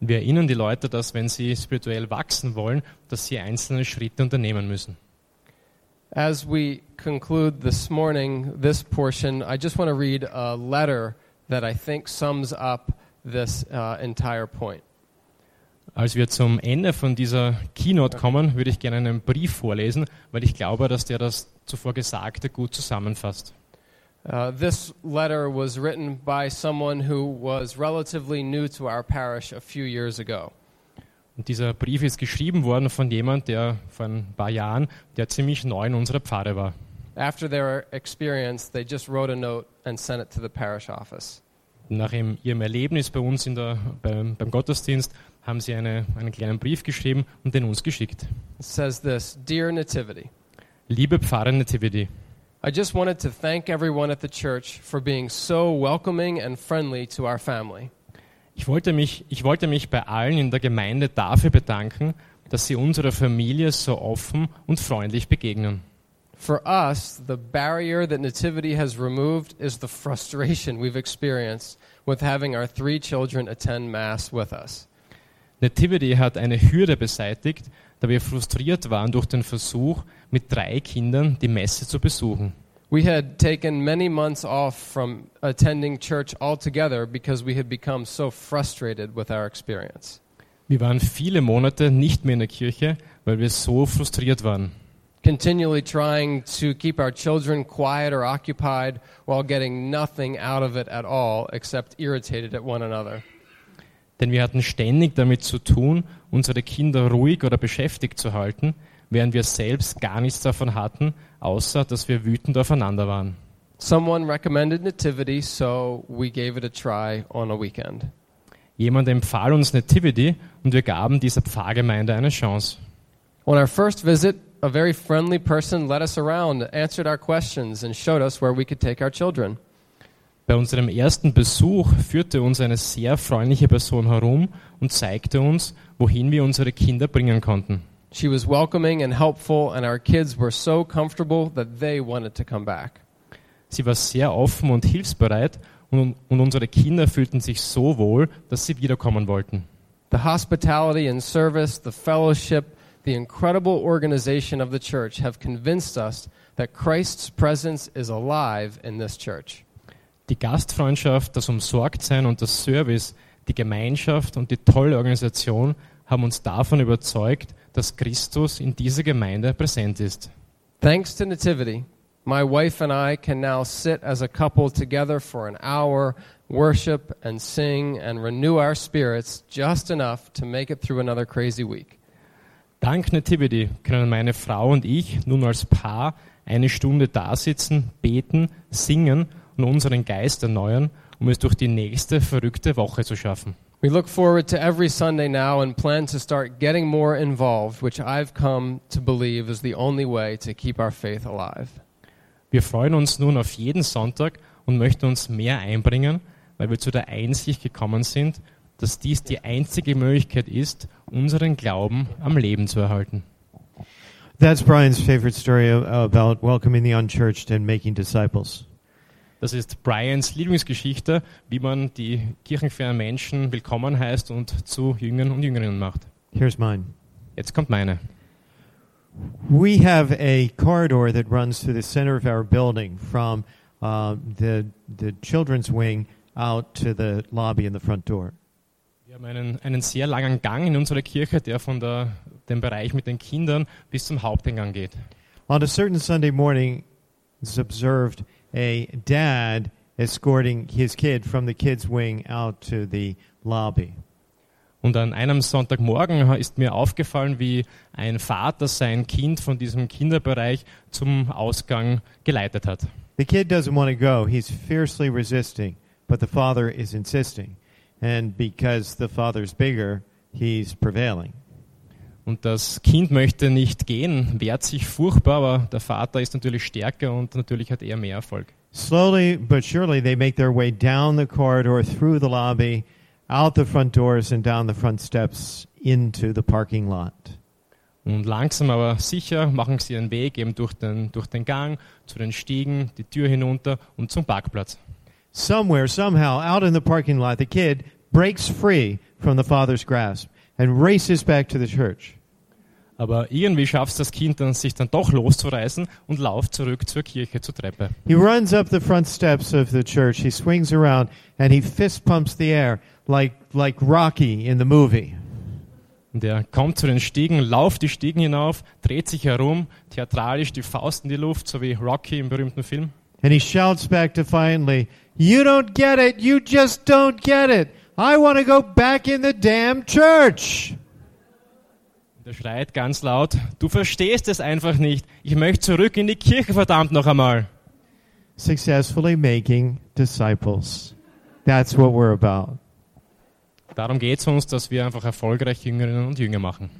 [SPEAKER 4] Wir erinnern die Leute, dass wenn sie spirituell wachsen wollen, dass sie einzelne Schritte unternehmen müssen.
[SPEAKER 3] As we conclude this morning, this portion, I just want to read a letter that I think sums up this uh, entire point.
[SPEAKER 4] Als wir zum Ende von dieser Keynote kommen, würde ich gerne einen Brief vorlesen, weil ich glaube, dass der das zuvor Gesagte gut zusammenfasst.
[SPEAKER 3] Uh, this letter was written by someone who was relatively new to our parish a few years ago.
[SPEAKER 4] Und dieser Brief ist geschrieben worden von jemand, der vor ein paar Jahren, der ziemlich neu in unserer Pfarre war.
[SPEAKER 3] After their experience, they just wrote a note and sent it to the parish office.
[SPEAKER 4] Nach ihrem, Erlebnis bei uns in der, beim, beim Gottesdienst haben sie eine, einen kleinen Brief geschrieben und den uns geschickt.
[SPEAKER 3] It says this Dear Nativity,
[SPEAKER 4] Liebe Pfarrer Nativity,
[SPEAKER 3] I just wanted to thank everyone at the church for being so welcoming and friendly to our family.
[SPEAKER 4] ich wollte, mich, ich wollte mich bei allen in der Gemeinde dafür bedanken, dass sie unserer Familie so offen und freundlich begegnen.
[SPEAKER 3] For us, the barrier that Nativity has removed is the frustration we've experienced with having our three children attend Mass with us.
[SPEAKER 4] Nativity hat eine Hürde beseitigt, da wir frustriert waren durch den Versuch, mit drei Kindern die Messe zu besuchen.
[SPEAKER 3] We had taken many months off from attending church altogether because we had become so frustrated with our experience.
[SPEAKER 4] Wir waren viele Monate nicht mehr in der Kirche, weil wir so frustriert waren.
[SPEAKER 3] Continually trying to keep our children quiet or occupied while getting nothing out of it at all except irritated at one another.
[SPEAKER 4] Denn wir hatten ständig damit zu tun, unsere Kinder ruhig oder beschäftigt zu halten, während wir selbst gar nichts davon hatten, außer dass wir wütend aufeinander waren.
[SPEAKER 3] Someone recommended Nativity, so we gave it a try on a weekend.
[SPEAKER 4] Jemand empfahl uns Nativity und wir gaben dieser Pfarrgemeinde eine Chance.
[SPEAKER 3] On our first visit, a very friendly person led us around, answered our questions, and showed us where we could take our children.
[SPEAKER 4] Bei unserem ersten Besuch führte uns eine sehr freundliche Person herum und zeigte uns, wohin wir unsere Kinder bringen konnten.
[SPEAKER 3] She was welcoming and helpful, and our kids were so comfortable that they wanted to come back.
[SPEAKER 4] Sie war sehr offen und hilfsbereit und, und unsere Kinder fühlten sich so wohl, dass sie wiederkommen wollten.
[SPEAKER 3] The hospitality and service, the fellowship, the incredible organization of the church have convinced us that Christ's presence is alive in this church.
[SPEAKER 4] Die Gastfreundschaft, das Umsorgtsein und das Service, die Gemeinschaft und die tolle Organisation haben uns davon überzeugt, dass Christus in dieser Gemeinde präsent ist.
[SPEAKER 3] Thanks to Nativity, my wife and I can now sit as a couple together for an hour, worship and sing and renew our spirits just enough to make it through another crazy week.
[SPEAKER 4] Dank Nativity können meine Frau und ich nun als Paar eine Stunde dasitzen, beten, singen und unseren Geist erneuern, um es durch die nächste verrückte Woche zu schaffen.
[SPEAKER 3] We look forward to every Sunday now and plan to start getting more involved, which I've come to believe is the only way to keep our faith alive.
[SPEAKER 4] Wir freuen uns nun auf jeden Sonntag und möchten uns mehr einbringen, weil wir zu der Einsicht gekommen sind, dass dies die einzige Möglichkeit ist, unseren Glauben am Leben zu erhalten.
[SPEAKER 5] That's Brian's favorite story about welcoming the unchurched and making disciples.
[SPEAKER 4] Das ist Brians Lieblingsgeschichte, wie man die kirchenfernen Menschen willkommen heißt und zu Jüngern und Jüngerinnen macht.
[SPEAKER 5] Here's mine.
[SPEAKER 4] Jetzt kommt meine.
[SPEAKER 5] We have a corridor that runs through the center of our building from uh, the, the children's wing out to the lobby and the front door.
[SPEAKER 4] Wir haben einen, einen sehr langen Gang in unserer Kirche, der von der, dem Bereich mit den Kindern bis zum Haupteingang geht.
[SPEAKER 5] On a certain Sunday morning, it's observed a dad escorting his kid from the kids' wing out to the lobby.
[SPEAKER 4] Und an einem Sonntagmorgen ist mir aufgefallen, wie ein Vater sein Kind von diesem Kinderbereich zum Ausgang geleitet hat.
[SPEAKER 5] The kid doesn't want to go. He's fiercely resisting, but the father is insisting. And because the father's bigger, he's prevailing.
[SPEAKER 4] Und das Kind möchte nicht gehen, wehrt sich furchtbar, aber der Vater ist natürlich stärker und natürlich hat er mehr Erfolg.
[SPEAKER 5] Slowly but surely, they make their way down the corridor, through the lobby, out the front doors, and down the front steps into the parking lot.
[SPEAKER 4] Und langsam aber sicher machen sie ihren Weg eben durch den, durch den Gang, zu den Stiegen, die Tür hinunter und zum Parkplatz.
[SPEAKER 5] Somewhere, somehow, out in the parking lot, the kid breaks free from the father's grasp and races back to the church.
[SPEAKER 4] Aber irgendwie schafft das Kind dann, sich dann doch loszureißen und lauft zurück zur Kirche, zur Treppe.
[SPEAKER 5] He runs up the front steps of the church. He swings around and he fist pumps the air like, like Rocky in the movie.
[SPEAKER 4] Und er kommt zu den Stiegen, lauft die Stiegen hinauf, dreht sich herum, theatralisch die Faust in die Luft, so wie Rocky im berühmten Film.
[SPEAKER 5] And he shouts back defiantly, You don't get it. You just don't get it. I want to go back in the damn church.
[SPEAKER 4] Und er schreit ganz laut, du verstehst es einfach nicht. Ich möchte zurück in die Kirche, verdammt noch einmal.
[SPEAKER 5] Successfully making disciples. That's what we're about.
[SPEAKER 4] Darum geht es uns, dass wir einfach erfolgreich Jüngerinnen und Jünger machen.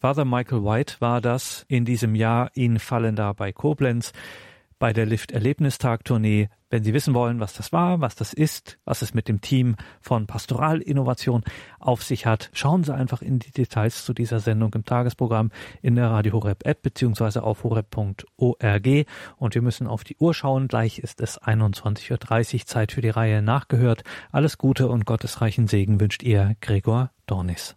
[SPEAKER 1] Father Michael White war das in diesem Jahr in Fallenda bei Koblenz bei der Lift Erlebnistag-Tournee. Wenn Sie wissen wollen, was das war, was das ist, was es mit dem Team von Pastoral Innovation auf sich hat, schauen Sie einfach in die Details zu dieser Sendung im Tagesprogramm in der Radio Horeb App beziehungsweise auf horeb.org. Und wir müssen auf die Uhr schauen. Gleich ist es 21.30 Uhr, Zeit für die Reihe nachgehört. Alles Gute und gottesreichen Segen wünscht Ihr Gregor Dornis.